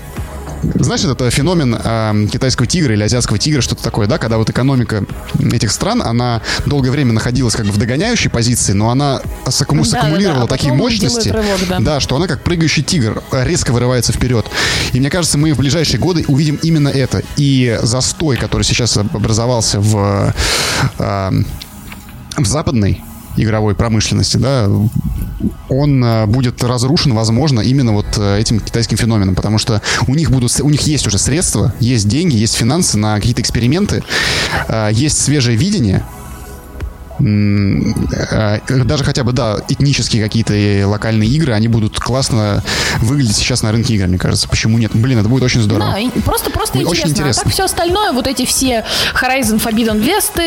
Знаешь, это феномен э, китайского тигра или азиатского тигра, что-то такое, да, когда вот экономика этих стран, она долгое время находилась как бы в догоняющей позиции, но она саккуму- да, саккумулировала да, да. А такие мощности, рывок, да. да, что она как прыгающий тигр резко вырывается вперед. И мне кажется, мы в ближайшие годы увидим именно это. И застой, который сейчас образовался в, э, в западной игровой промышленности, да, он э, будет разрушен, возможно, именно вот э, этим китайским феноменом, потому что у них будут, у них есть уже средства, есть деньги, есть финансы на какие-то эксперименты, э, есть свежее видение, даже хотя бы, да, этнические какие-то локальные игры, они будут классно выглядеть сейчас на рынке игр, мне кажется. Почему нет? Блин, это будет очень здорово. Да, просто, просто интересно. Очень интересно. А так все остальное, вот эти все Horizon Forbidden West,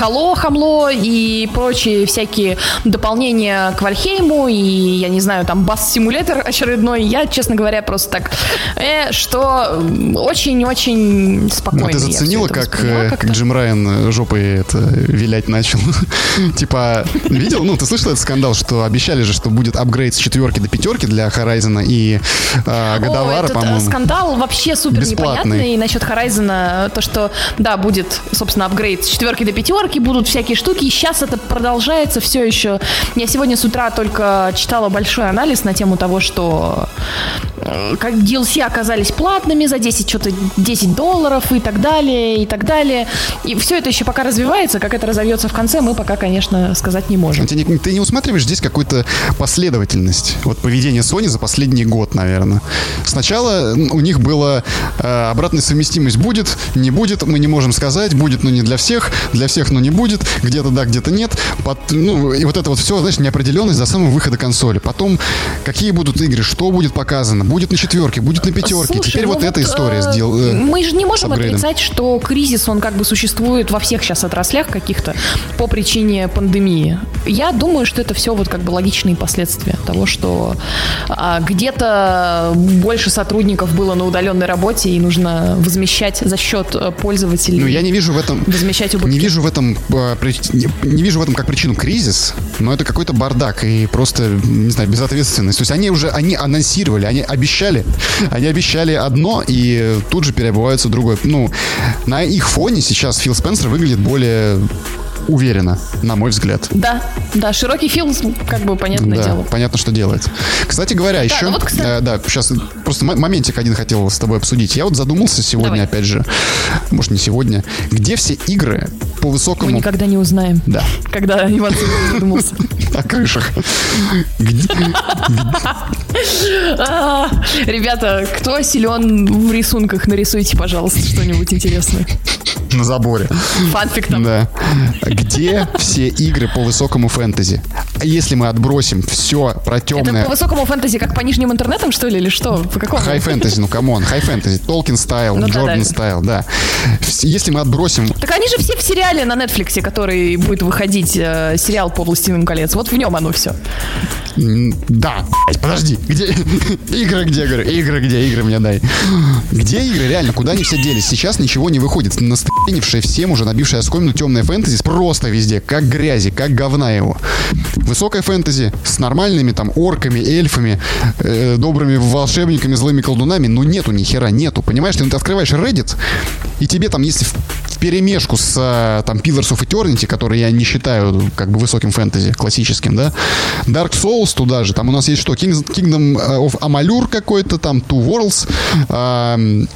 Halo, Хамло и прочие всякие дополнения к Вальхейму и, я не знаю, там бас-симулятор очередной, я, честно говоря, просто так, э, что очень-очень спокойно. А ты заценила, как, э, как Джим Райан жопой это вилять начал? Типа, видел? Ну, ты слышал этот скандал, что обещали же, что будет апгрейд с четверки до пятерки для Horizon и э, Годовара, по-моему. скандал вообще супер непонятный. И насчет Horizon, то, что, да, будет, собственно, апгрейд с четверки до пятерки, будут всякие штуки. И сейчас это продолжается все еще. Я сегодня с утра только читала большой анализ на тему того, что э, как DLC оказались платными за 10, что-то 10 долларов и так далее, и так далее. И все это еще пока развивается, как это разовьется в конце, мы пока, конечно, сказать не можем. Ты не, ты не усматриваешь здесь какую-то последовательность? Вот поведение Sony за последний год, наверное. Сначала у них была э, обратная совместимость будет, не будет, мы не можем сказать, будет, но не для всех, для всех, но не будет, где-то да, где-то нет. Под, ну, и вот это вот все, знаешь, неопределенность до самого выхода консоли. Потом, какие будут игры, что будет показано, будет на четверке, будет на пятерке. Слушай, Теперь ну вот, вот эта история э, сделала. Э, мы же не можем отрицать, что кризис, он как бы существует во всех сейчас отраслях каких-то по причине пандемии. Я думаю, что это все вот как бы логичные последствия того, что а, где-то больше сотрудников было на удаленной работе и нужно возмещать за счет э, пользователей. Ну, я не вижу в этом... Возмещать убытки. Не вижу в этом, а, не, вижу в этом как причину кризис, но это какой-то бардак и просто, не знаю, безответственность. То есть они уже, они анонсировали, они обещали, они обещали одно и тут же переобуваются другое. Ну, на их фоне сейчас Фил Спенсер выглядит более уверенно, на мой взгляд. Да, да, широкий фил, как бы понятное да, дело. понятно, что делает. Кстати говоря, да, еще, вот, кстати... э, да, сейчас просто моментик один хотел с тобой обсудить. Я вот задумался сегодня, Давай. опять же, может не сегодня, где все игры по высокому... Мы никогда не узнаем. Да. Когда Иван задумался. О крышах. А, ребята, кто силен в рисунках, нарисуйте, пожалуйста, что-нибудь интересное на заборе. Фанфиктом. Да. Где все игры по высокому фэнтези? Если мы отбросим все про темное... Это по высокому фэнтези, как по нижним интернетам, что ли, или что? По какому? High fantasy, ну come on, high fantasy, Tolkien style, Ну да, Джордан да. style, да. Если мы отбросим Так они же все в сериале на Netflix, который будет выходить, э, сериал по «Властелину колец». Вот в нем оно все. Да, подожди, где игры, где, говорю, игры, где, игры мне дай. Где игры, реально, куда они все делись? Сейчас ничего не выходит. Настынившая всем уже, набившая оскомину темная фэнтези просто везде, как грязи, как говна его. Высокая фэнтези с нормальными там орками, эльфами, э, добрыми волшебниками, злыми колдунами, ну нету ни хера, нету. Понимаешь, ты, открываешь Reddit, и тебе там, если в, перемешку с э, там Pillars of Eternity, который я не считаю как бы высоким фэнтези, классическим, да, Dark Souls туда же, там у нас есть что, Kings- Kingdom of Amalur какой-то, там Two Worlds, эм,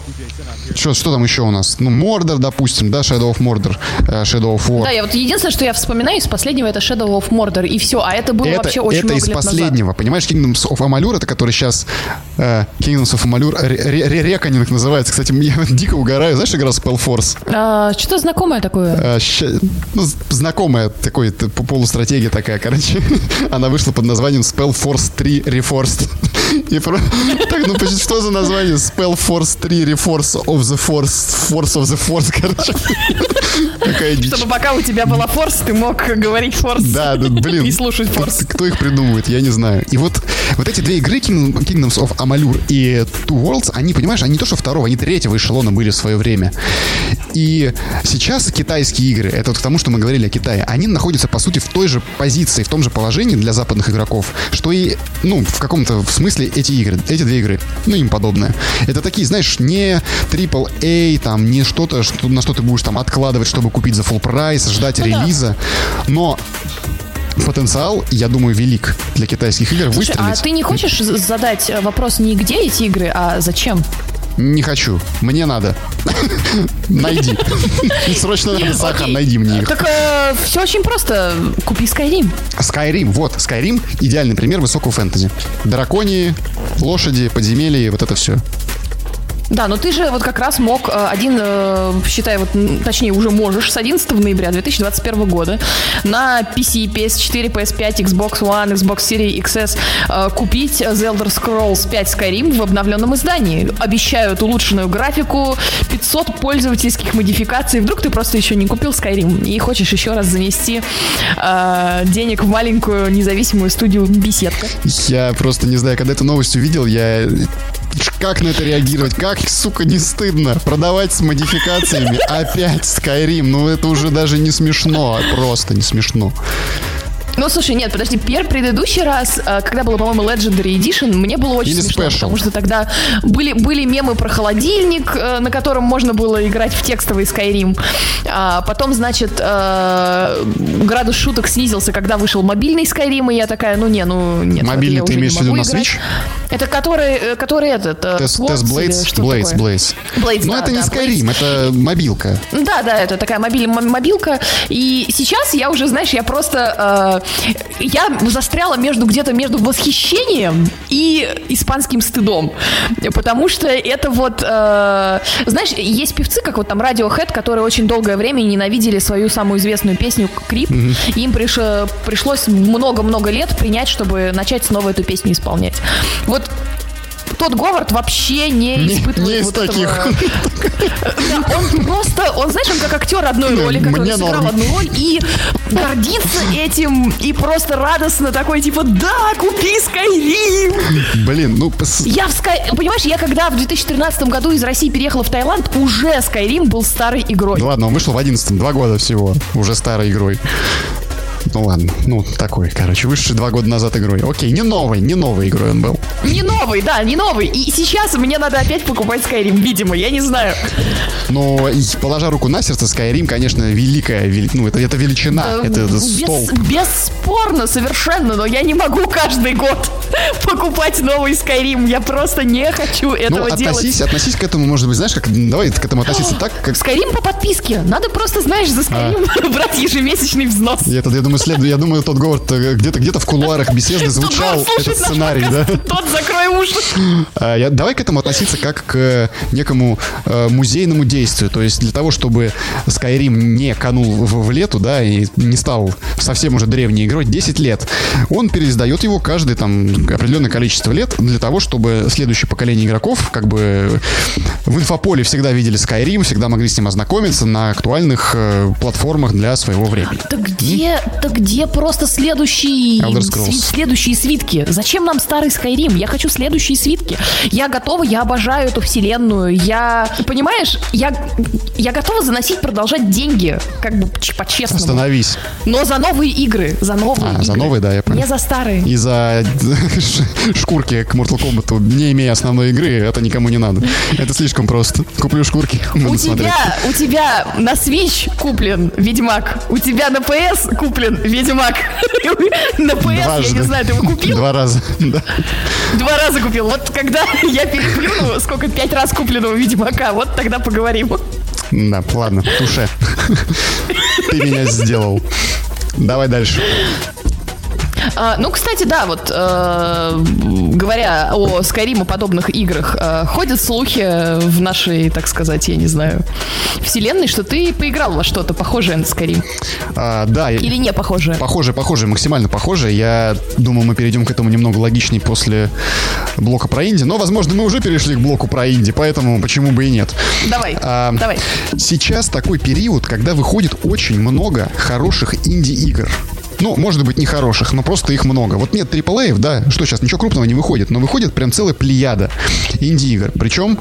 что, что там еще у нас? Ну, Мордор, допустим, да, Shadow of Mordor, э, Shadow of War. Да, я вот единственное, что я вспоминаю из последнего, это Shadow of Mordor, и все. А это было это, вообще очень это много из лет последнего, понимаешь, Kingdoms of Amalur, это который сейчас э, Kingdoms of Amalur Реконинг называется. Кстати, я дико угораю. Знаешь, игра Spellforce? назад. А, что-то знакомое такое. Э, ща- ну, з- знакомая такой полустратегия такая, короче. Она вышла под названием Spellforce 3 Reforced. И про... Так, ну что за название? Spellforce 3 Reforce of the Force. Force of the Force, короче. Какая дичь. Чтобы пока у тебя была форс, ты мог говорить форс. Да, да, блин. И слушать форс. Кто их придумывает, я не знаю. И вот, вот эти две игры, King- Kingdoms of Amalur и Two Worlds, они, понимаешь, они не то, что второго, они третьего эшелона были в свое время. И сейчас китайские игры, это вот к тому, что мы говорили о Китае, они находятся, по сути, в той же позиции, в том же положении для западных игроков, что и, ну, в каком-то смысле эти игры, эти две игры, ну, им подобное. Это такие, знаешь, не AAA, там, не что-то, что, на что ты будешь там откладывать, чтобы купить за full прайс, ждать Ну да. релиза, но потенциал, я думаю, велик для китайских игр Слушай, а выстрелить. ты не хочешь задать э, вопрос не где эти игры, а зачем? Не хочу. Мне надо. Найди. Срочно надо, Саха, Окей. найди мне их. Так все очень просто. Купи Skyrim. Skyrim, вот, Skyrim идеальный пример высокого фэнтези. Драконии, лошади, подземелья, вот это все. Да, но ты же вот как раз мог э, один, э, считай, вот, точнее, уже можешь с 11 ноября 2021 года на PC, PS4, PS5, Xbox One, Xbox Series XS э, купить The Elder Scrolls 5 Skyrim в обновленном издании. Обещают улучшенную графику, 500 пользовательских модификаций. Вдруг ты просто еще не купил Skyrim и хочешь еще раз занести э, денег в маленькую независимую студию Беседка. Я просто не знаю, когда эту новость увидел, я... Как на это реагировать? Как, сука, не стыдно продавать с модификациями опять Skyrim? Ну, это уже даже не смешно, а просто не смешно. Ну, слушай, нет, подожди, пер предыдущий раз, э, когда было, по-моему, Legendary Edition, мне было очень Или смешно, Special. потому что тогда были, были мемы про холодильник, э, на котором можно было играть в текстовый Skyrim. А потом, значит, э, градус шуток снизился, когда вышел мобильный Skyrim, и я такая, ну не, ну нет. Мобильный ты имеешь в виду на. Switch? Это который, который этот... Тест, Blades, Blades? Blades. Blades, Но это не Skyrim, это мобилка. Да, да, это такая мобиль- мобилка. И сейчас я уже, знаешь, я просто... я застряла между где-то между восхищением и испанским стыдом. Потому что это вот... э, знаешь, есть певцы, как вот там Radiohead, которые очень долгое время ненавидели свою самую известную песню «Крип». И им приш- пришлось много-много лет принять, чтобы начать снова эту песню исполнять. Вот тот Говард вообще не, Не- испытывает не из вот таких. этого- да, он просто, он, знаешь, он как актер одной Не, роли, который мне сыграл норм. одну роль и гордится этим, и просто радостно такой, типа, да, купи Skyrim! Блин, ну... пос- Я в Sky... Понимаешь, я когда в 2013 году из России переехала в Таиланд, уже Skyrim был старой игрой. Ну ладно, он вышел в 11 два года всего, уже старой игрой. Ну ладно, ну такой, короче, вышедший два года назад игрой. Окей, не новой, не новой игрой он был. Не новый, да, не новый. И сейчас мне надо опять покупать Skyrim, видимо, я не знаю. Но, положа руку на сердце, Skyrim, конечно, великая, вели- ну это, это величина, Э, это, это без- столб. Бесспорно, совершенно, но я не могу каждый год покупать новый Skyrim. Я просто не хочу Ну, этого делать. относись, относись к этому, может быть, знаешь, как, давай к этому относиться так, как... Skyrim по подписке. Надо просто, знаешь, за Skyrim А. брать ежемесячный взнос. Я, я думаю, след... я думаю, тот Говард э, где-то где-то в кулуарах беседы звучал этот сценарий, да? Тот закрой уши. А, я- давай к этому относиться как к э, некому э, музейному действию. То есть для того, чтобы Skyrim не канул в, лету, да, и не стал совсем уже древней игрой, 10 лет, он переиздает его каждый там определенное количество лет для того, чтобы следующее поколение игроков как бы в инфополе всегда видели Skyrim, всегда могли с ним ознакомиться на актуальных платформах для своего времени. Так где, так где просто следующие, сви- следующие свитки? Зачем нам старый Skyrim? Я хочу следующие свитки. Я готова, я обожаю эту вселенную. Я, понимаешь, я, я готова заносить, продолжать деньги, как бы по-честному. Остановись. Но за новые игры, за новые А, за игры. новые, да, я понял. Не за старые. И за шкурки к Mortal Kombat, не имея основной игры, это никому не надо. Это слишком просто. Куплю шкурки, У смотреть. тебя, у тебя на Switch куплен Ведьмак, у тебя на PS куплен Ведьмак. На PS, я не знаю, ты его купил? Два раза, да. Два раза купил. Вот когда я переплюну, сколько, пять раз купленного Ведьмака, вот тогда поговорим. Да, ладно, туше. Ты меня сделал. Давай дальше. А, ну, кстати, да, вот э, говоря о Скайриму подобных играх, э, ходят слухи в нашей, так сказать, я не знаю, вселенной, что ты поиграл во что-то похожее на Скайрим. А, да, Или не похожее. Похоже, похоже, максимально похоже. Я думаю, мы перейдем к этому немного логичнее после блока про инди. Но, возможно, мы уже перешли к блоку про инди, поэтому почему бы и нет. Давай, А, давай. Сейчас такой период, когда выходит очень много хороших инди-игр. Ну, может быть, не хороших, но просто их много. Вот нет AAA, да, что сейчас, ничего крупного не выходит, но выходит прям целая плеяда инди-игр. Причем,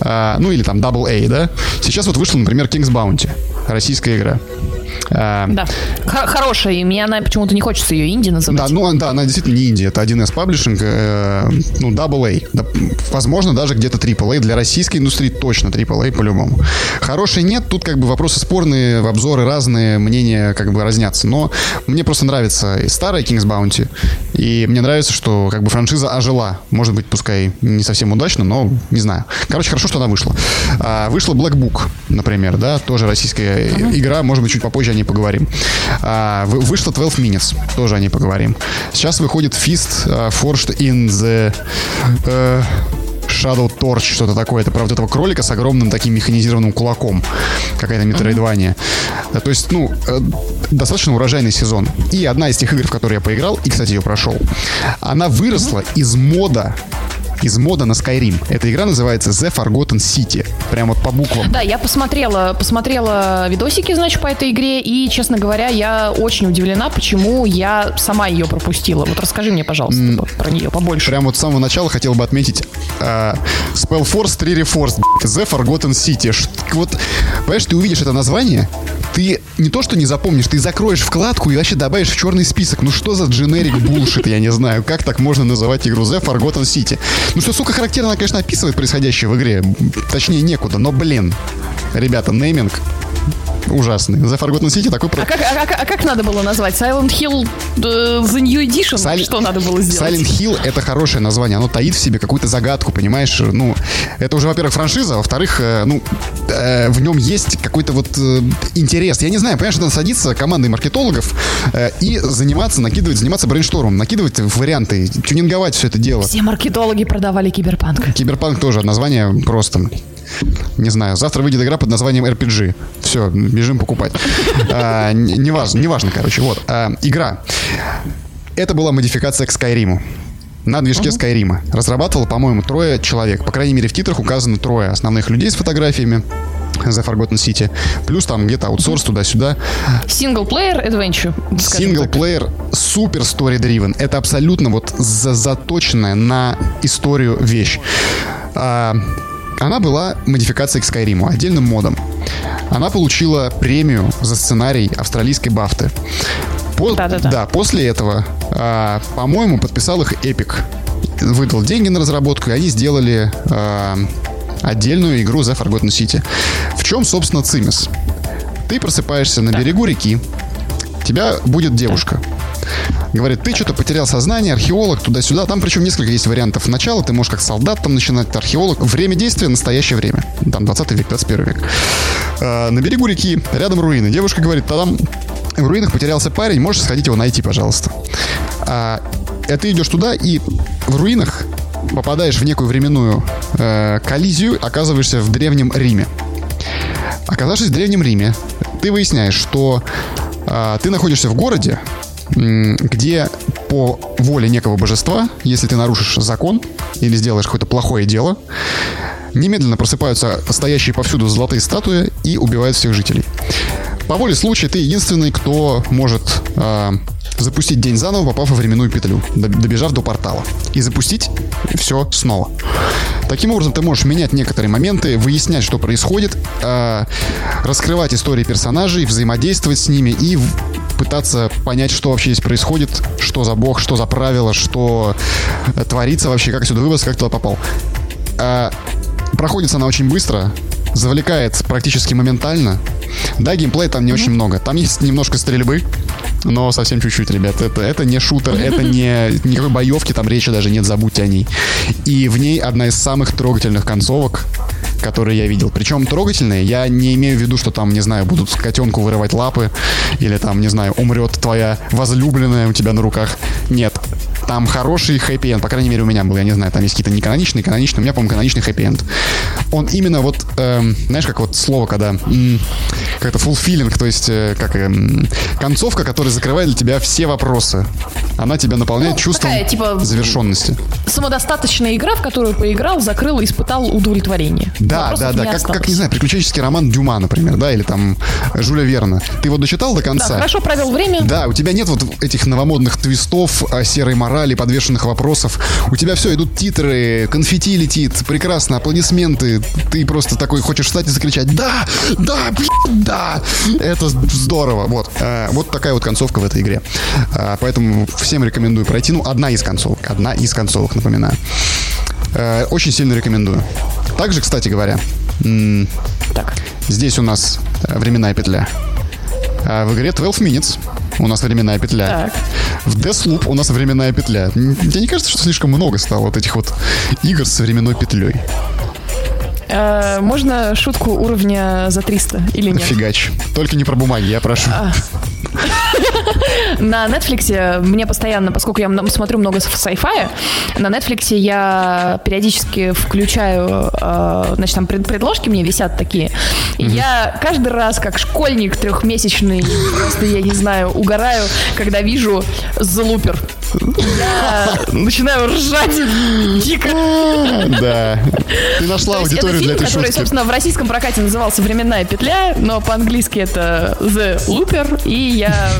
а, ну или там Double A, да. Сейчас вот вышла, например, King's Bounty, российская игра. А, Да. Х- хорошая, и мне она почему-то не хочется ее инди называть. Да, ну да, она действительно не инди, это 1С паблишинг, э, ну, AA. Да, возможно, даже где-то AAA. Для российской индустрии точно AAA по-любому. Хорошей нет, тут как бы вопросы спорные, обзоры разные, мнения как бы разнятся. Но мне просто нравится и старая King's Bounty, и мне нравится, что как бы франшиза ожила. Может быть, пускай не совсем удачно, но не знаю. Короче, хорошо, что она вышла. А, вышла Black Book, например, да, тоже российская игра, может быть, чуть попозже о ней поговорим. Вы- вышла 12 Minutes, тоже о ней поговорим. Сейчас выходит Fist Forged in the э, Shadow Torch, что-то такое. Это, правда, этого кролика с огромным таким механизированным кулаком. Какая-то метроидвания. Да, то есть, ну, э, достаточно урожайный сезон. И одна из тех игр, в которые я поиграл, и, кстати, ее прошел, она выросла из мода из мода на Skyrim. Эта игра называется The Forgotten City. Прямо вот по буквам. Да, я посмотрела, посмотрела видосики, значит, по этой игре, и, честно говоря, я очень удивлена, почему я сама ее пропустила. Вот расскажи мне, пожалуйста, про нее побольше. Прямо вот с самого начала хотел бы отметить э, Spellforce 3 Reforced, The Forgotten City. Ш- вот, понимаешь, ты увидишь это название, ты не то что не запомнишь, ты закроешь вкладку и вообще добавишь в черный список. Ну что за дженерик булшит, я не знаю. Как так можно называть игру The Forgotten City? Ну что, сука, характерно, она, конечно, описывает происходящее в игре. Точнее, некуда, но, блин. Ребята, нейминг ужасный. The Forgotten City такой... А как, а, как- а как надо было назвать? Silent Hill э, The New Edition? Silent- Что надо было сделать? Silent Hill это хорошее название. Оно таит в себе какую-то загадку, понимаешь? Ну, это уже, во-первых, франшиза, а во-вторых, э, ну, э, в нем есть какой-то вот э, интерес. Я не знаю, понимаешь, надо садиться командой маркетологов э, и заниматься, накидывать, заниматься брейнштормом, накидывать варианты, тюнинговать все это дело. Все маркетологи продавали киберпанк. Киберпанк тоже название просто. Не знаю, завтра выйдет игра под названием RPG. Все, бежим покупать. А, Неважно, неважно, короче. Вот. а, Игра. Это была модификация к Скайриму. На движке Скайрима. Разрабатывало, по-моему, трое человек. По крайней мере, в титрах указано трое основных людей с фотографиями. The Forgotten City. Плюс там где-то аутсорс туда-сюда. Синглплеер adventure. Синглплеер супер story driven. Это абсолютно вот за- заточенная на историю вещь. А, она была модификацией к Скайриму, отдельным модом. Она получила премию за сценарий австралийской бафты. По- Да-да-да. Да, после этого, а, по-моему, подписал их Epic. Выдал деньги на разработку, и они сделали а, отдельную игру The Forgotten City. В чем, собственно, цимис? Ты просыпаешься на берегу реки, тебя будет девушка. Говорит, ты что-то потерял сознание, археолог, туда-сюда. Там причем несколько есть вариантов начала. Ты можешь как солдат там начинать, археолог. Время действия настоящее время. Там 20 век, 21 век. А, на берегу реки, рядом руины. Девушка говорит, там в руинах потерялся парень, можешь сходить его найти, пожалуйста. А, а ты идешь туда и в руинах попадаешь в некую временную э, коллизию, оказываешься в древнем Риме. Оказавшись в Древнем Риме, ты выясняешь, что э, ты находишься в городе, где по воле некого божества, если ты нарушишь закон или сделаешь какое-то плохое дело, немедленно просыпаются стоящие повсюду золотые статуи и убивают всех жителей. По воле случая ты единственный, кто может э, запустить день заново, попав во временную петлю, добежав до портала. И запустить все снова. Таким образом, ты можешь менять некоторые моменты, выяснять, что происходит, э, раскрывать истории персонажей, взаимодействовать с ними и пытаться понять, что вообще здесь происходит, что за бог, что за правила, что творится вообще, как сюда выбраться, как туда попал. А, проходится она очень быстро, завлекает практически моментально. Да, геймплей там не mm-hmm. очень много. Там есть немножко стрельбы, но совсем чуть-чуть, ребят. Это, это не шутер, это не никакой боевки, там речи даже нет, забудьте о ней. И в ней одна из самых трогательных концовок, которые я видел. Причем трогательные, я не имею в виду, что там, не знаю, будут котенку вырывать лапы, или там, не знаю, умрет твоя возлюбленная у тебя на руках. Нет, там хороший хэппи-энд, по крайней мере, у меня был, я не знаю, там есть какие-то неканоничные, каноничные, у меня, по-моему, каноничный хэппи-энд. Он именно вот, эм, знаешь, как вот слово, когда м- как-то fulfilling, то есть э, как эм, концовка, которая закрывает для тебя все вопросы. Она тебя наполняет ну, чувством такая, типа, завершенности. Самодостаточная игра, в которую поиграл, закрыл, испытал удовлетворение. Да, Вопросов да, да, как, как, не знаю, приключенческий роман Дюма, например, да, или там Жюля Верна. Ты его дочитал до конца? Да, хорошо провел время. Да, у тебя нет вот этих новомодных твистов, серой морали, подвешенных вопросов. У тебя все, идут титры, конфетти летит, прекрасно, аплодисменты. Ты просто такой хочешь встать и закричать «Да! Да! Блин, да!» Это здорово. Вот. А, вот такая вот концовка в этой игре. А, поэтому всем рекомендую пройти. Ну, одна из концовок. Одна из концовок, напоминаю. А, очень сильно рекомендую. Также, кстати говоря, так. здесь у нас временная петля. А в игре 12 Minutes у нас временная петля. Так. В Deathloop у нас временная петля. Тебе не кажется, что слишком много стало вот этих вот игр с временной петлей? Э, можно шутку уровня за 300 или нет? Фигач. Только не про бумаги, я прошу. А. На Netflix мне постоянно, поскольку я смотрю много sci-fi, на Netflix я периодически включаю, э, значит, там предложки мне висят такие. И я каждый раз, как школьник трехмесячный, просто, я не знаю, угораю, когда вижу залупер. Начинаю ржать дико. Да. Ты нашла аудиторию для этой который, собственно, в российском прокате назывался «Временная петля», но по-английски это «The Looper», и я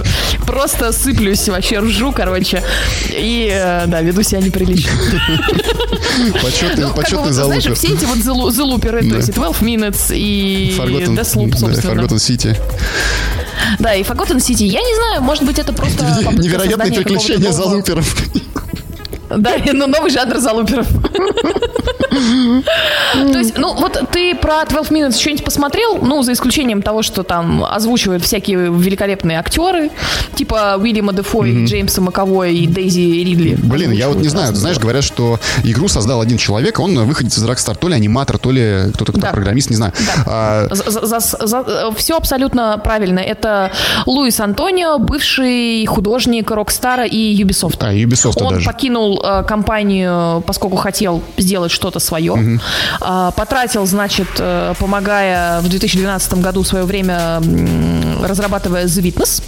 просто сыплюсь, вообще ржу, короче, и, э, да, веду себя неприлично. Почетный, ну, почетный вот, Знаешь, все эти вот залуперы, то есть 12 Minutes и Deathloop, собственно. Forgotten City. Да, и Forgotten City. Я не знаю, может быть, это просто... Невероятные приключения залуперов. Да, ну новый жанр залуперов. То есть, ну вот ты про 12 Minutes что-нибудь посмотрел? Ну, за исключением того, что там озвучивают всякие великолепные актеры, типа Уильяма Дефо и Джеймса Маковой и Дейзи Ридли. Блин, я вот не знаю, знаешь, говорят, что игру создал один человек, он выходит из Rockstar, то ли аниматор, то ли кто-то, кто программист, не знаю. А, все абсолютно правильно. Это Луис Антонио, бывший художник Rockstar и Ubisoft. А, Ubisoft Он покинул э, компанию, поскольку хотел сделать что-то свое. Угу. Потратил, значит, э, помогая в 2012 году свое время разрабатывая The Witness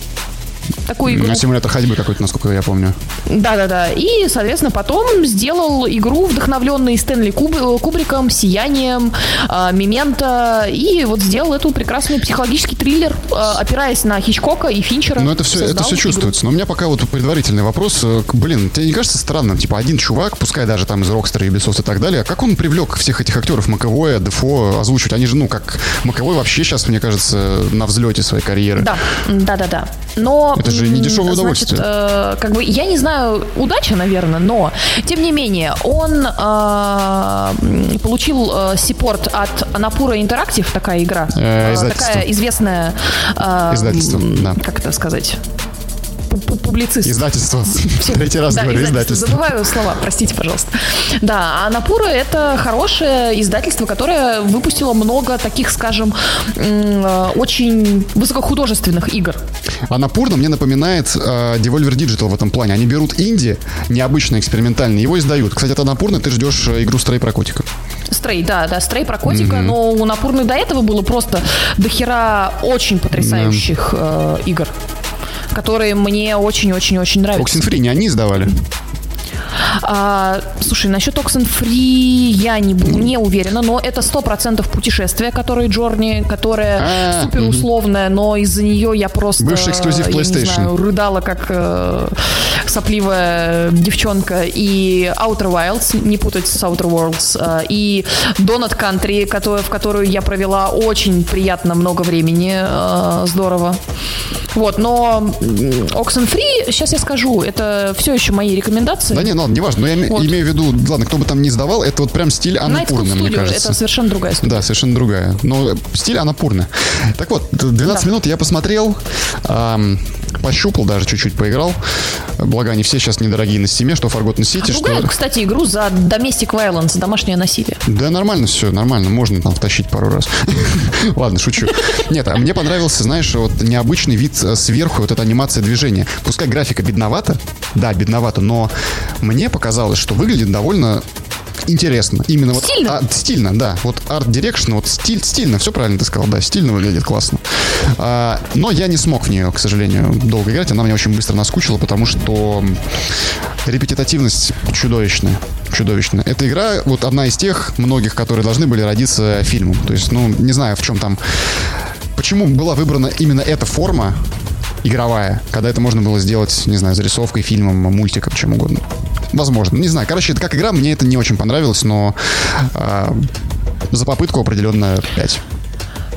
такую игру. Симулятор ходьбы какой-то, насколько я помню. Да-да-да. И, соответственно, потом сделал игру, вдохновленную Стэнли Куб... Кубриком, Сиянием, э, Мемента, и вот сделал эту прекрасный психологический триллер, э, опираясь на Хичкока и Финчера. Ну, это все, это все чувствуется. Но у меня пока вот предварительный вопрос. Э, блин, тебе не кажется странным? Типа, один чувак, пускай даже там из Rockstar, Ubisoft и так далее, как он привлек всех этих актеров Маковое, Дефо озвучивать? Они же, ну, как Маковой вообще сейчас, мне кажется, на взлете своей карьеры. Да, да-да-да. Но это же не дешевое удовольствие. Значит, э, как бы, я не знаю, удача, наверное, но, тем не менее, он э, получил э, сиппорт от Напура Interactive, такая игра. Э, э такая известная... Э, Издательство, да. Как это сказать? Публицист. Издательство. Третий раз да, говорю, издательство. Забываю слова, простите, пожалуйста. Да, а Напура это хорошее издательство, которое выпустило много таких, скажем, очень высокохудожественных игр. А Напурна мне напоминает э, Devolver Digital в этом плане. Они берут инди, необычно экспериментальный, его издают. Кстати, это Напурна, ты ждешь э, игру Стрей про котика. Стрей, да, да, Стрей про котика, mm-hmm. но у Напурны до этого было просто дохера очень потрясающих э, игр, которые мне очень-очень-очень нравятся. Oxenfree не они издавали? А, слушай, насчет Oxenfree я не, не уверена, но это сто процентов путешествие, которое Джорни, которое а, супер условное, но из-за нее я просто... Бывший эксклюзив PlayStation. Знаю, рыдала как э, сопливая девчонка. И Outer Wilds, не путать с Outer Worlds, э, и Donut Country, который, в которую я провела очень приятно много времени, э, здорово. Вот, но Oxenfree, сейчас я скажу, это все еще мои рекомендации. Да не, ну ладно, не важно, но я вот. имею в виду, ладно, кто бы там ни сдавал, это вот прям стиль Анапурна, мне кажется. это совершенно другая история. Да, совершенно другая. Но стиль Анапурна. Так вот, 12 да. минут я посмотрел, эм, пощупал даже чуть-чуть, поиграл. Благо, они все сейчас недорогие на стиме, что Forgotten City, Ругают, что... кстати, игру за Domestic Violence, домашнее насилие. Да, нормально все, нормально, можно там втащить пару раз. Ладно, шучу. Нет, а мне понравился, знаешь, вот необычный вид э, сверху, вот эта анимация движения. Пускай графика бедновата, да, бедновата, но мне показалось, что выглядит довольно интересно. Именно вот стильно. А, стильно, да. Вот art direction, вот стиль, стильно, все правильно ты сказал, да, стильно выглядит классно. А, но я не смог в нее, к сожалению, долго играть. Она мне очень быстро наскучила, потому что репетитивность чудовищная. Чудовищная. Эта игра вот одна из тех многих, которые должны были родиться фильмом. То есть, ну, не знаю, в чем там почему была выбрана именно эта форма игровая, когда это можно было сделать, не знаю, зарисовкой, фильмом, мультиком, чем угодно. Возможно. Не знаю. Короче, это как игра, мне это не очень понравилось, но э, за попытку определенно 5.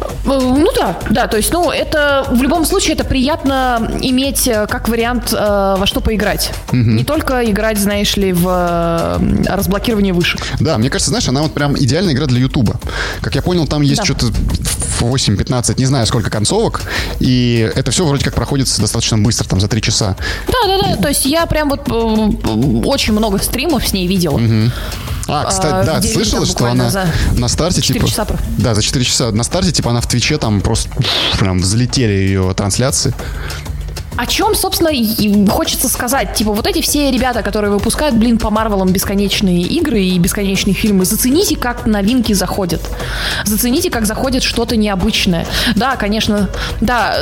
Э, ну да, да, то есть, ну, это в любом случае это приятно иметь э, как вариант э, во что поиграть. Угу. Не только играть, знаешь ли, в э, разблокирование вышек. Да, мне кажется, знаешь, она вот прям идеальная игра для Ютуба. Как я понял, там есть да. что-то 8-15, не знаю сколько концовок, и это все вроде как проходит достаточно быстро, там за 3 часа. Да, да, да, то есть я прям вот э, очень много стримов с ней видела. Угу. А, кстати, а, да, слышала, что она на старте, типа... Часа. Да, за 4 часа. На старте, типа, она в Твиче там просто прям взлетели ее трансляции о чем, собственно, хочется сказать. Типа, вот эти все ребята, которые выпускают, блин, по Марвелам бесконечные игры и бесконечные фильмы, зацените, как новинки заходят. Зацените, как заходит что-то необычное. Да, конечно, да,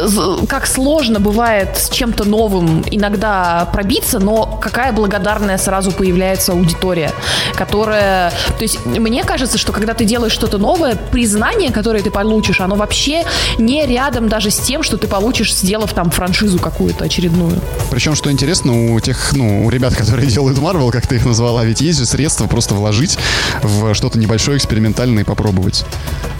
как сложно бывает с чем-то новым иногда пробиться, но какая благодарная сразу появляется аудитория, которая... То есть, мне кажется, что когда ты делаешь что-то новое, признание, которое ты получишь, оно вообще не рядом даже с тем, что ты получишь, сделав там франшизу какую какую-то очередную. Причем, что интересно, у тех, ну, у ребят, которые делают Marvel, как ты их назвала, ведь есть же средства просто вложить в что-то небольшое, экспериментальное и попробовать.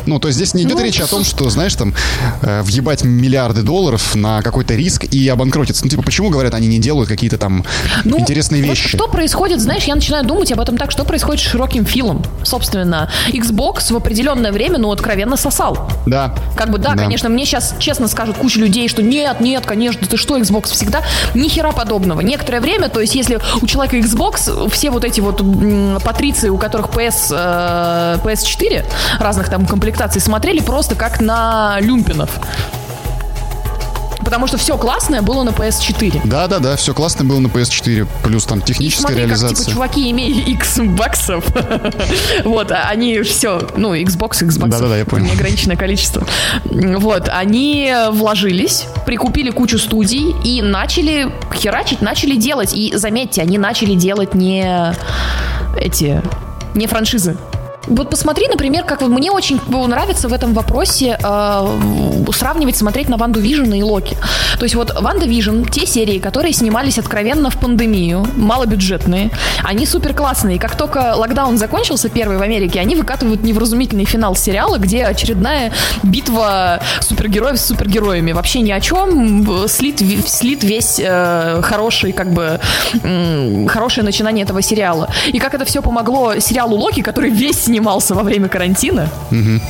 Ну, то есть здесь не идет ну, речь о том, что, знаешь, там, э, въебать миллиарды долларов на какой-то риск и обанкротиться. Ну, типа, почему, говорят, они не делают какие-то там ну, интересные вещи? Вот что происходит, знаешь, я начинаю думать об этом так, что происходит с широким филом. Собственно, Xbox в определенное время, ну, откровенно сосал. Да. Как бы, да, да. конечно, мне сейчас честно скажут куча людей, что нет, нет, конечно, ты что, Xbox всегда? Ни хера подобного. Некоторое время, то есть если у человека Xbox, все вот эти вот патриции, у которых PS, э, PS4, разных там комплектаций, смотрели просто как на люмпинов потому что все классное было на PS4. Да, да, да, все классное было на PS4, плюс там техническая смотри, реализация. Как, типа, чуваки, имея X баксов, вот, а они все, ну, Xbox, Xbox, да, да, да, я понял. неограниченное количество. Вот, они вложились, прикупили кучу студий и начали херачить, начали делать. И заметьте, они начали делать не эти, не франшизы. Вот посмотри, например, как мне очень нравится в этом вопросе э, сравнивать, смотреть на Ванду Vision и Локи. То есть вот WandaVision, те серии, которые снимались откровенно в пандемию, малобюджетные, они супер классные. Как только локдаун закончился, первый в Америке, они выкатывают невразумительный финал сериала, где очередная битва супергероев с супергероями. Вообще ни о чем. Слит, слит весь э, хороший, как бы, э, хорошее начинание этого сериала. И как это все помогло сериалу Локи, который весь снимался во время карантина. Угу.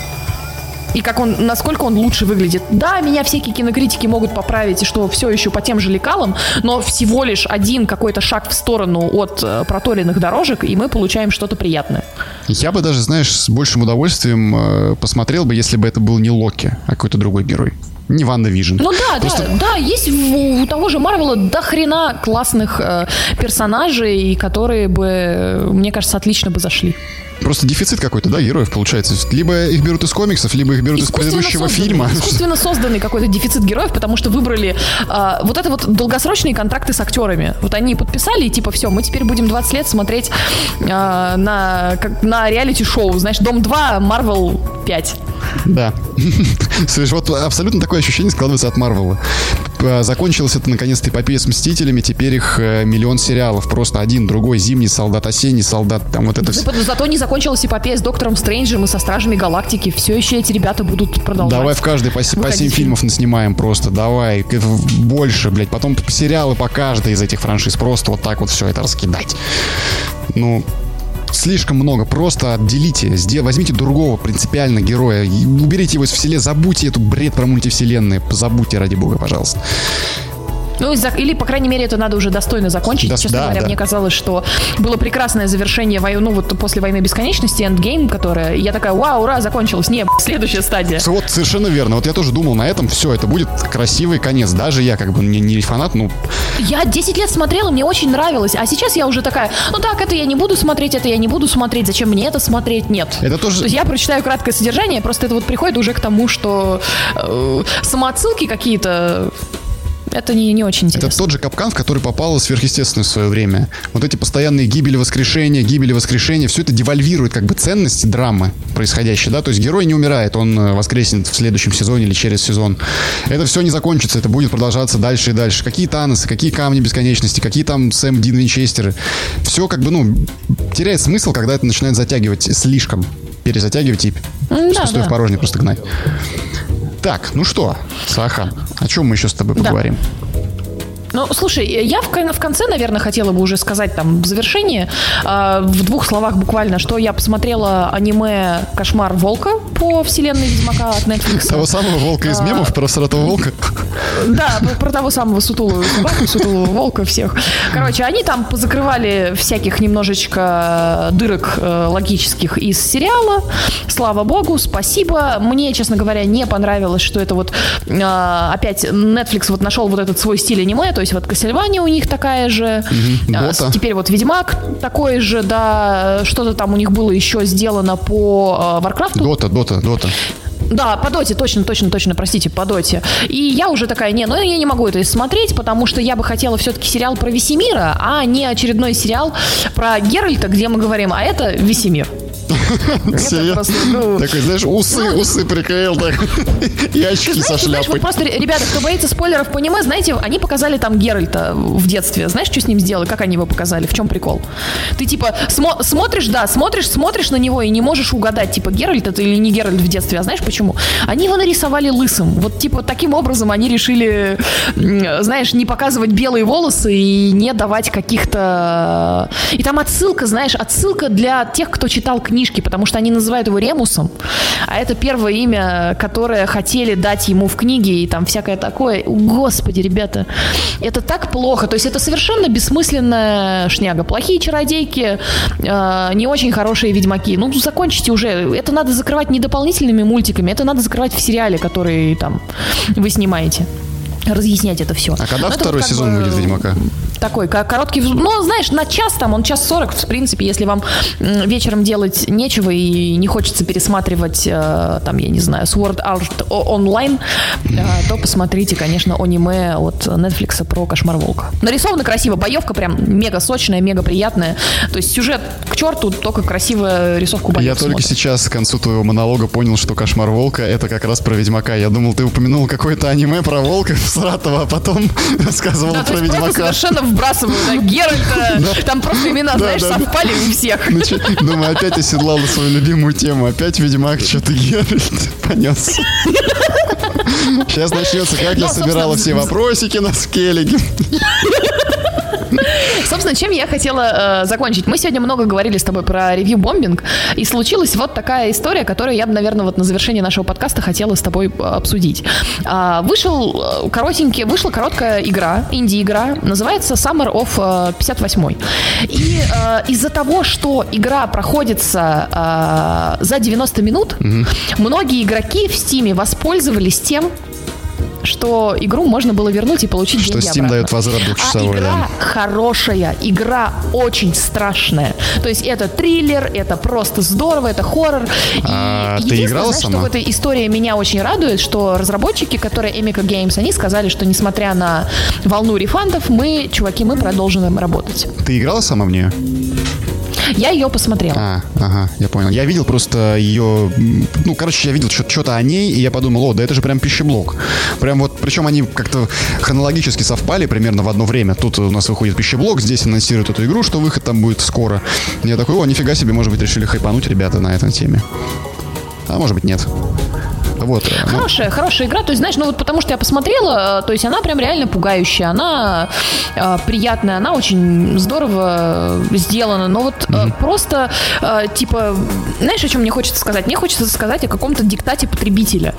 И как он, насколько он лучше выглядит. Да, меня всякие кинокритики могут поправить, и что все еще по тем же лекалам, но всего лишь один какой-то шаг в сторону от э, проторенных дорожек, и мы получаем что-то приятное. Я бы даже, знаешь, с большим удовольствием э, посмотрел бы, если бы это был не Локи, а какой-то другой герой. Не WandaVision. Ну да, Просто... да, да, есть у, у того же Марвела до хрена классных э, персонажей, которые бы, мне кажется, отлично бы зашли. Просто дефицит какой-то, да, героев получается. Либо их берут из комиксов, либо их берут из предыдущего созданный, фильма. Искусственно созданный какой-то дефицит героев, потому что выбрали а, вот это вот долгосрочные контракты с актерами. Вот они подписали, и типа, все, мы теперь будем 20 лет смотреть а, на, как, на реалити-шоу. Знаешь, Дом 2, Марвел 5. Да. Слышь, вот абсолютно такое ощущение складывается от Марвела. Закончилось это наконец-то эпопея с Мстителями, теперь их э, миллион сериалов. Просто один, другой, Зимний солдат, Осенний солдат, там вот это все. Зато не закончилась эпопея с Доктором Стрэнджем и со Стражами Галактики. Все еще эти ребята будут продолжать. Давай в каждой по, по 7 фильмов снимаем просто, давай. Больше, блядь. Потом сериалы по каждой из этих франшиз. Просто вот так вот все это раскидать. Ну, слишком много. Просто отделите, возьмите другого принципиально героя, уберите его из вселенной, забудьте эту бред про мультивселенные, забудьте ради бога, пожалуйста. Ну, или, по крайней мере, это надо уже достойно закончить. Да, Честно да, говоря, да. мне казалось, что было прекрасное завершение войны, ну, вот после войны бесконечности, эндгейм, которая, я такая, вау, ура, закончилась. Не, следующая стадия. Вот, совершенно верно. Вот я тоже думал на этом, все, это будет красивый конец. Даже я, как бы, не, не фанат, ну... Я 10 лет смотрела, мне очень нравилось. А сейчас я уже такая, ну так, это я не буду смотреть, это я не буду смотреть. Зачем мне это смотреть? Нет. Это тоже... То есть я прочитаю краткое содержание, просто это вот приходит уже к тому, что э, самоотсылки какие-то это не, не очень интересно. Это тот же капкан, в который попало сверхъестественное в свое время. Вот эти постоянные гибели воскрешения, гибели воскрешения, все это девальвирует как бы ценности драмы происходящей, да, то есть герой не умирает, он э, воскреснет в следующем сезоне или через сезон. Это все не закончится, это будет продолжаться дальше и дальше. Какие Таносы, какие камни бесконечности, какие там Сэм Дин Винчестеры. Все как бы, ну, теряет смысл, когда это начинает затягивать слишком, перезатягивать и да, пустое да. в порожнее просто гнать. Так, ну что, Саха, о чем мы еще с тобой поговорим? Ну, слушай, я в, в конце, наверное, хотела бы уже сказать там в завершении, э, в двух словах буквально, что я посмотрела аниме «Кошмар волка» по вселенной Ведьмака от Netflix. Того самого волка из а, мемов, про сратого волка? Да, про того самого сутулого собаку, сутулого волка всех. Короче, они там позакрывали всяких немножечко дырок э, логических из сериала. Слава богу, спасибо. Мне, честно говоря, не понравилось, что это вот э, опять Netflix вот нашел вот этот свой стиль аниме, то есть вот Castlevania у них такая же. Угу, Теперь вот Ведьмак такой же, да, что-то там у них было еще сделано по Варкрафту. Дота, Дота, Дота. Да, по доте, точно, точно, точно, простите, по доте. И я уже такая, не, ну я не могу это смотреть, потому что я бы хотела все-таки сериал про Весемира, а не очередной сериал про Геральта, где мы говорим, а это Весемир. Ну, Такой, знаешь, усы, ну, усы приклеил так. И очки со шляпой. Просто, ребята, кто боится спойлеров по аниме, знаете, они показали там Геральта в детстве. Знаешь, что с ним сделали? Как они его показали? В чем прикол? Ты типа смотришь, да, смотришь, смотришь на него и не можешь угадать, типа, Геральт это или не Геральт в детстве. А знаешь почему? Они его нарисовали лысым. Вот, типа, таким образом они решили, знаешь, не показывать белые волосы и не давать каких-то... И там отсылка, знаешь, отсылка для тех, кто читал книги книжки, потому что они называют его Ремусом, а это первое имя, которое хотели дать ему в книге и там всякое такое. Господи, ребята, это так плохо. То есть это совершенно бессмысленная шняга. Плохие чародейки, э, не очень хорошие ведьмаки. Ну, закончите уже. Это надо закрывать не дополнительными мультиками, это надо закрывать в сериале, который там вы снимаете разъяснять это все. А когда Но второй сезон бы, выйдет Ведьмака? Такой, короткий, ну, знаешь, на час там, он час сорок, в принципе, если вам вечером делать нечего и не хочется пересматривать, э, там, я не знаю, Sword Art онлайн, э, то посмотрите, конечно, аниме от Netflix про Кошмар Волка. Нарисовано красиво, боевка прям мега сочная, мега приятная. То есть сюжет к черту, только красивая рисовку боевки. Я только сейчас к концу твоего монолога понял, что Кошмар Волка это как раз про Ведьмака. Я думал, ты упомянул какое-то аниме про волка в Саратова, а потом рассказывал да, про Ведьмака. совершенно вбрасываю, да, Геральта, там просто имена, знаешь, совпали у всех. Думаю, опять оседлала свою любимую тему, опять Ведьмак, что-то Геральт понес. Сейчас начнется, как я собирала все вопросики на скеллиге. Собственно, чем я хотела э, закончить? Мы сегодня много говорили с тобой про ревью-бомбинг, и случилась вот такая история, которую я бы, наверное, вот на завершении нашего подкаста хотела с тобой э, обсудить. А, вышел э, коротенький, вышла короткая игра, инди-игра, называется Summer of 58. И э, из-за того, что игра проходится э, за 90 минут, угу. многие игроки в Стиме воспользовались тем, что игру можно было вернуть и получить Что деньги Steam обратно. дает возврат двухчасовой, а игра да. хорошая, игра очень страшная. То есть это триллер, это просто здорово, это хоррор. И А ты играла знаешь, сама? что в этой истории меня очень радует, что разработчики, которые Emika Games, они сказали, что несмотря на волну рефандов, мы, чуваки, мы продолжим работать. Ты играла сама в нее? Я ее посмотрела. А, ага, я понял. Я видел просто ее... Ну, короче, я видел что-то о ней, и я подумал, о, да это же прям пищеблок. Прям вот, причем они как-то хронологически совпали примерно в одно время. Тут у нас выходит пищеблок, здесь анонсируют эту игру, что выход там будет скоро. Я такой, о, нифига себе, может быть, решили хайпануть ребята на этой теме. А может быть, нет. Вот. э, ну, Хорошая, хорошая игра. То есть, знаешь, ну вот потому что я посмотрела, э, то есть она прям реально пугающая, она э, приятная, она очень здорово э, сделана. Но вот э, просто, э, типа, знаешь, о чем мне хочется сказать? Мне хочется сказать о каком-то диктате потребителя.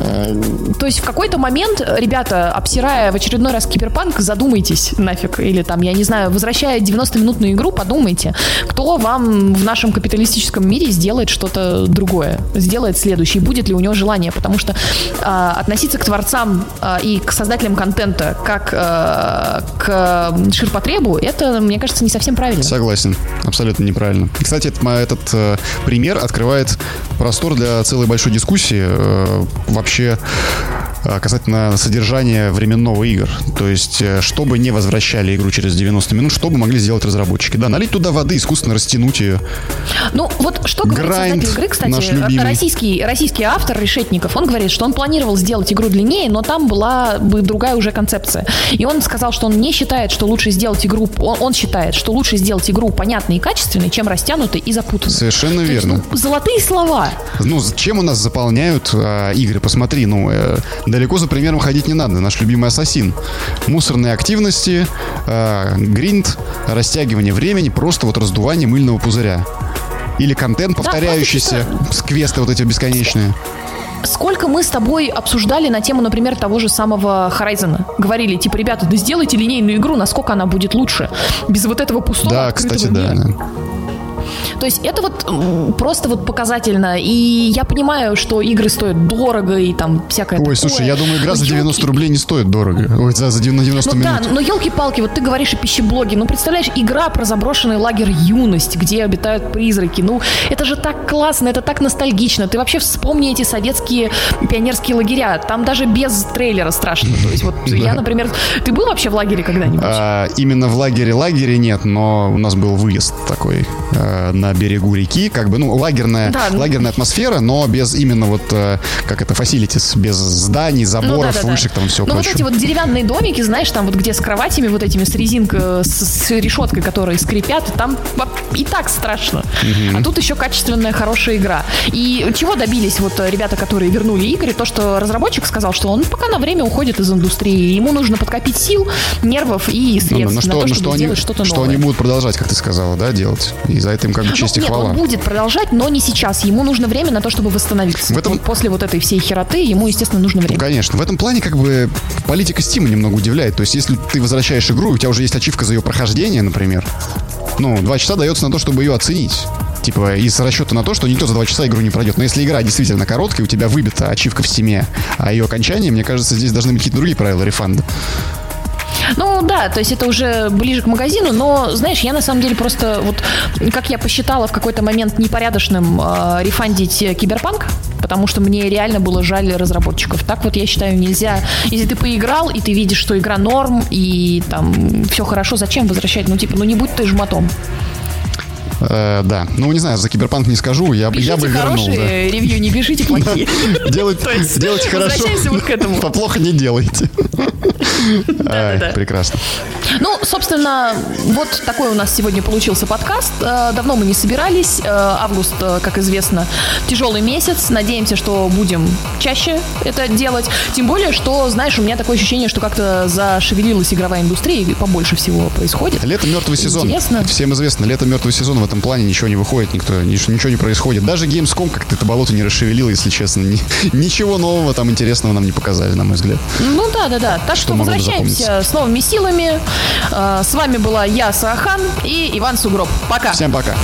Э, То есть в какой-то момент, э, ребята, обсирая в очередной раз киберпанк, задумайтесь нафиг. Или там, я не знаю, возвращая 90-минутную игру, подумайте, кто вам в нашем капиталистическом мире сделает что-то другое, сделает следующее, будет ли у него желание. Потому что а, относиться к творцам а, и к создателям контента как а, к ширпотребу, это, мне кажется, не совсем правильно. Согласен, абсолютно неправильно. Кстати, этот, этот, э, пример открывает простор для целой большой дискуссии э, вообще э, касательно содержания временного игр. То есть, э, чтобы не возвращали игру через 90 минут, что бы могли сделать разработчики? Да, налить туда воды, искусственно растянуть ее. Ну, вот что говорит Грайнд создатель игры, кстати, любимый. российский, российский автор Решетников, он говорит, что он планировал сделать игру длиннее, но там была бы другая уже концепция. И он сказал, что он не считает, что лучше сделать игру, он, он считает, что лучше сделать игру понятной и качественной, чем растянутой и запутанной. Совершенно То есть, верно. ну, золотые слова. Ну, чем у нас заполняют э, игры? Посмотри, ну, э, далеко за примером ходить не надо. Наш любимый ассасин. Мусорные активности, э, гринд, растягивание времени, просто вот раздувание мыльного пузыря. Или контент, повторяющийся, с квесты вот эти бесконечные. Сколько мы с тобой обсуждали на тему, например, того же самого Horizon. Говорили, типа, ребята, да сделайте линейную игру, насколько она будет лучше. Без вот этого пустого Да, кстати, мира. да. То есть это вот просто вот показательно. И я понимаю, что игры стоят дорого и там всякое Ой, такое. слушай, я думаю, игра Но за 90 ёлки- рублей не стоит дорого. Ой, за, за 90 Ну минут. да, но елки-палки, вот ты говоришь о пищеблоге. Ну, представляешь, игра про заброшенный лагерь юность, где обитают призраки. Ну, это же так классно, это так ностальгично. Ты вообще вспомни эти советские пионерские лагеря. Там даже без трейлера страшно. То есть вот я, например... Ты был вообще в лагере когда-нибудь? А, именно в лагере лагере нет, но у нас был выезд такой э, на берегу реки, как бы, ну, лагерная, Да. лагерная атмосфера, но без именно вот, э, как это, facilities, без зданий, заборов, Ну, да-да-да. вышек, там все Ну, вот эти вот деревянные домики, знаешь, там вот где с кроватями вот этими, с резинкой, с, с решеткой, которые скрипят, там и так страшно. А тут еще качественная, хорошая игра. И чего добились вот ребята, которые вернули игры, то, что разработчик сказал, что он пока на время уходит из индустрии, ему нужно подкопить сил, нервов и Ну, средств ну, на что, то, ну, чтобы что, они, сделать что-то что новое. они будут продолжать, как ты сказала, да, делать. И за это им как бы честь Ну, и нет, хвала. он будет продолжать, но не сейчас. Ему нужно время на то, чтобы восстановиться. В этом- После вот этой всей хероты ему, естественно, нужно Ну, время. конечно. В этом плане как бы политика Стима немного удивляет. То есть, если ты возвращаешь игру, у тебя уже есть ачивка за ее прохождение, например, ну, два часа дается на то, чтобы ее оценить. Типа, из расчета на то, что никто за два часа игру не пройдет. Но если игра действительно короткая, у тебя выбита ачивка в стиме, а ее окончание, мне кажется, здесь должны быть какие-то другие правила рефанда. Ну да, то есть это уже ближе к магазину, но знаешь, я на самом деле просто вот, как я посчитала в какой-то момент непорядочным э, рефандить киберпанк, потому что мне реально было жаль разработчиков. Так вот я считаю нельзя. Если ты поиграл и ты видишь, что игра норм и там все хорошо, зачем возвращать? Ну типа, ну не будь ты жмотом. Э, да. Ну, не знаю, за киберпанк не скажу, я, бы- я бы Пишите вернул, да. хорошие ревью, не пишите плохие. Делать, делать хорошо, возвращаемся вот к этому. а плохо не делайте. Прекрасно. Ну, собственно, вот такой у нас сегодня получился подкаст. Э, Давно мы не собирались. Э, Август, э, как известно, тяжелый месяц. Надеемся, что будем чаще это делать. Тем более, что, знаешь, у меня такое ощущение, что как-то зашевелилась игровая индустрия и побольше всего происходит. Лето мертвый сезон. Интересно. Всем известно, лето мертвый сезон в этом плане ничего не выходит, никто, нич- ничего не происходит. Даже Gamescom как-то это болото не расшевелило, если честно. Ни- ничего нового там интересного нам не показали, на мой взгляд. Ну да, да, да. Так что, Что возвращаемся с новыми силами. Э, С вами была я, Сахан, и Иван Сугроб. Пока. Всем пока.